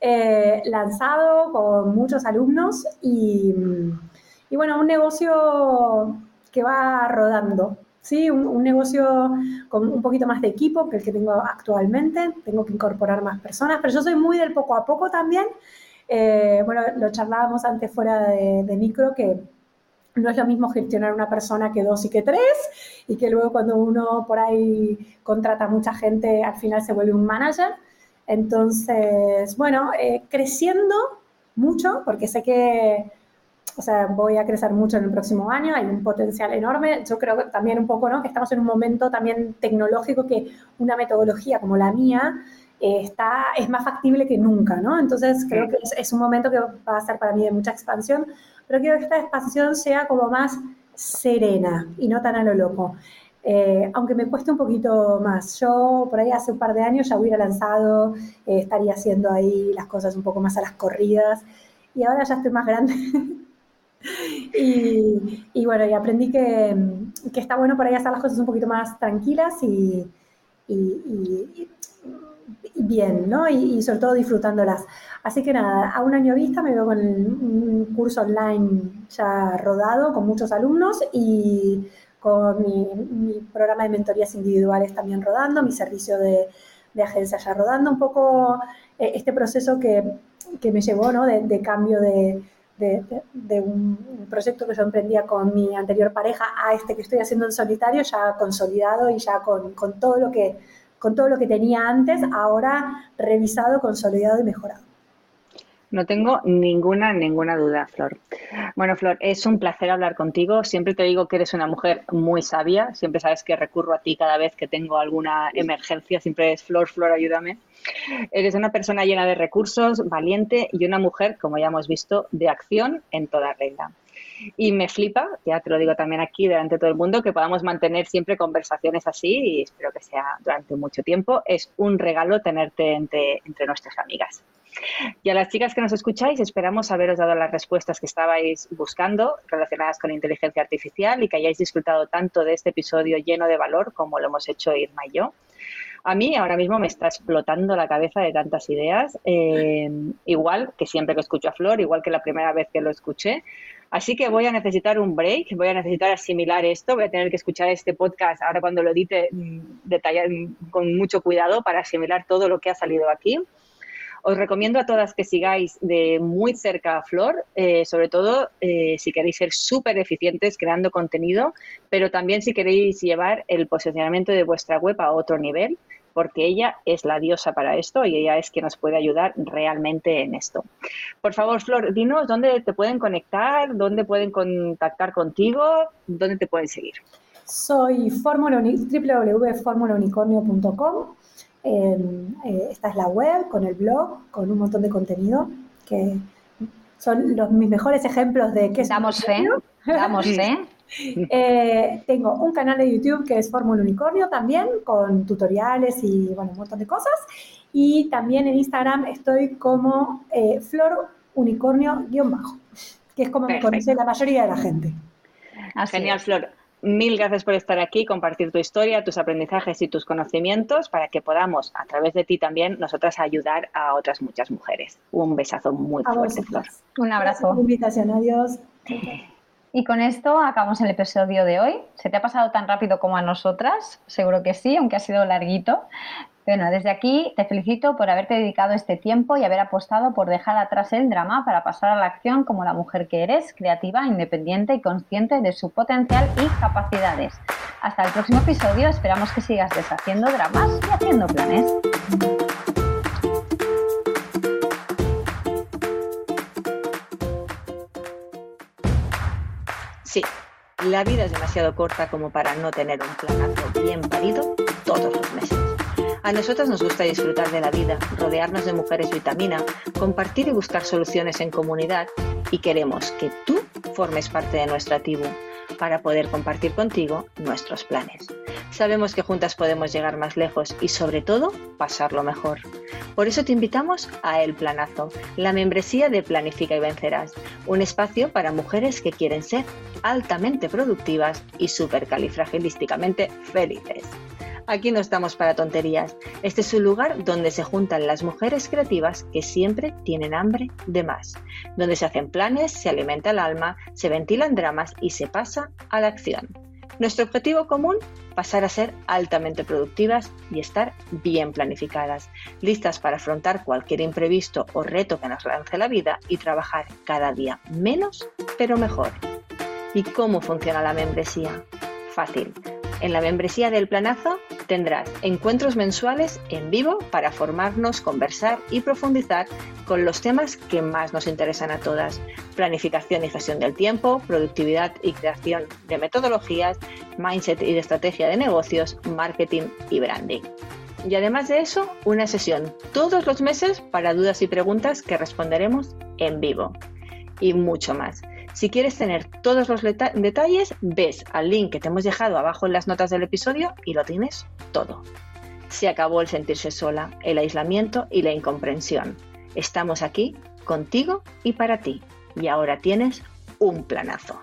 Eh, lanzado con muchos alumnos y, y bueno, un negocio que va rodando, ¿sí? Un, un negocio con un poquito más de equipo que el que tengo actualmente, tengo que incorporar más personas, pero yo soy muy del poco a poco también. Eh, bueno, lo charlábamos antes fuera de, de micro que no es lo mismo gestionar una persona que dos y que tres, y que luego cuando uno por ahí contrata a mucha gente, al final se vuelve un manager. Entonces, bueno, eh, creciendo mucho, porque sé que, o sea, voy a crecer mucho en el próximo año, hay un potencial enorme. Yo creo que también un poco, ¿no? Que estamos en un momento también tecnológico que una metodología como la mía eh, está, es más factible que nunca, ¿no? Entonces, creo que es, es un momento que va a ser para mí de mucha expansión, pero quiero que esta expansión sea como más serena y no tan a lo loco. Eh, aunque me cueste un poquito más. Yo por ahí hace un par de años ya hubiera lanzado, eh, estaría haciendo ahí las cosas un poco más a las corridas y ahora ya estoy más grande. y, y, bueno, y aprendí que, que, está bueno por ahí hacer las cosas un poquito más tranquilas y, y, y bien, ¿no? Y, sobre todo disfrutándolas. Así que nada, a un año vista me veo con un curso online ya rodado con muchos alumnos y con mi, programa de mentorías individuales también rodando, mi servicio de, de agencia ya rodando, un poco eh, este proceso que, que, me llevó ¿no? de, cambio de, de, de, un proyecto que yo emprendía con mi anterior pareja a este que estoy haciendo en solitario, ya consolidado y ya con, con todo lo que con todo lo que tenía antes, ahora revisado, consolidado y mejorado. No tengo ninguna, ninguna duda, Flor. Bueno, Flor, es un placer hablar contigo. Siempre te digo que eres una mujer muy sabia. Siempre sabes que recurro a ti cada vez que tengo alguna emergencia. Siempre es Flor, Flor, ayúdame. Eres una persona llena de recursos, valiente y una mujer, como ya hemos visto, de acción en toda regla. Y me flipa, ya te lo digo también aquí delante de todo el mundo, que podamos mantener siempre conversaciones así y espero que sea durante mucho tiempo. Es un regalo tenerte entre, entre nuestras amigas. Y a las chicas que nos escucháis, esperamos haberos dado las respuestas que estabais buscando relacionadas con inteligencia artificial y que hayáis disfrutado tanto de este episodio lleno de valor como lo hemos hecho Irma y yo. A mí ahora mismo me está explotando la cabeza de tantas ideas, eh, igual que siempre que escucho a Flor, igual que la primera vez que lo escuché. Así que voy a necesitar un break, voy a necesitar asimilar esto, voy a tener que escuchar este podcast ahora cuando lo edite detallar, con mucho cuidado para asimilar todo lo que ha salido aquí. Os recomiendo a todas que sigáis de muy cerca a Flor, eh, sobre todo eh, si queréis ser súper eficientes creando contenido, pero también si queréis llevar el posicionamiento de vuestra web a otro nivel, porque ella es la diosa para esto y ella es quien nos puede ayudar realmente en esto. Por favor, Flor, dinos dónde te pueden conectar, dónde pueden contactar contigo, dónde te pueden seguir. Soy www.formulaunicornio.com. Eh, eh, esta es la web con el blog, con un montón de contenido que son los, mis mejores ejemplos de qué es Damos fe, damos fe. Eh, tengo un canal de YouTube que es Fórmula Unicornio también, con tutoriales y bueno, un montón de cosas. Y también en Instagram estoy como eh, Flor Unicornio-bajo, que es como me conoce la mayoría de la gente. Genial, Flor. Mil gracias por estar aquí, compartir tu historia, tus aprendizajes y tus conocimientos para que podamos, a través de ti también, nosotras ayudar a otras muchas mujeres. Un besazo muy fuerte, Flor. Un abrazo. Una invitación, adiós. Y con esto acabamos el episodio de hoy. ¿Se te ha pasado tan rápido como a nosotras? Seguro que sí, aunque ha sido larguito. Bueno, desde aquí te felicito por haberte dedicado este tiempo y haber apostado por dejar atrás el drama para pasar a la acción como la mujer que eres, creativa, independiente y consciente de su potencial y capacidades. Hasta el próximo episodio, esperamos que sigas deshaciendo dramas y haciendo planes. La vida es demasiado corta como para no tener un planazo bien parido todos los meses. A nosotros nos gusta disfrutar de la vida, rodearnos de mujeres vitamina, compartir y buscar soluciones en comunidad y queremos que tú formes parte de nuestra tribu para poder compartir contigo nuestros planes. Sabemos que juntas podemos llegar más lejos y sobre todo pasarlo mejor. Por eso te invitamos a El Planazo, la membresía de Planifica y Vencerás, un espacio para mujeres que quieren ser altamente productivas y supercalifragilísticamente felices. Aquí no estamos para tonterías. Este es un lugar donde se juntan las mujeres creativas que siempre tienen hambre de más, donde se hacen planes, se alimenta el alma, se ventilan dramas y se pasa a la acción. Nuestro objetivo común, pasar a ser altamente productivas y estar bien planificadas, listas para afrontar cualquier imprevisto o reto que nos lance la vida y trabajar cada día menos, pero mejor. ¿Y cómo funciona la membresía? En la membresía del planazo tendrás encuentros mensuales en vivo para formarnos, conversar y profundizar con los temas que más nos interesan a todas. Planificación y gestión del tiempo, productividad y creación de metodologías, mindset y estrategia de negocios, marketing y branding. Y además de eso, una sesión todos los meses para dudas y preguntas que responderemos en vivo. Y mucho más. Si quieres tener todos los detalles, ves al link que te hemos dejado abajo en las notas del episodio y lo tienes todo. Se acabó el sentirse sola, el aislamiento y la incomprensión. Estamos aquí contigo y para ti. Y ahora tienes un planazo.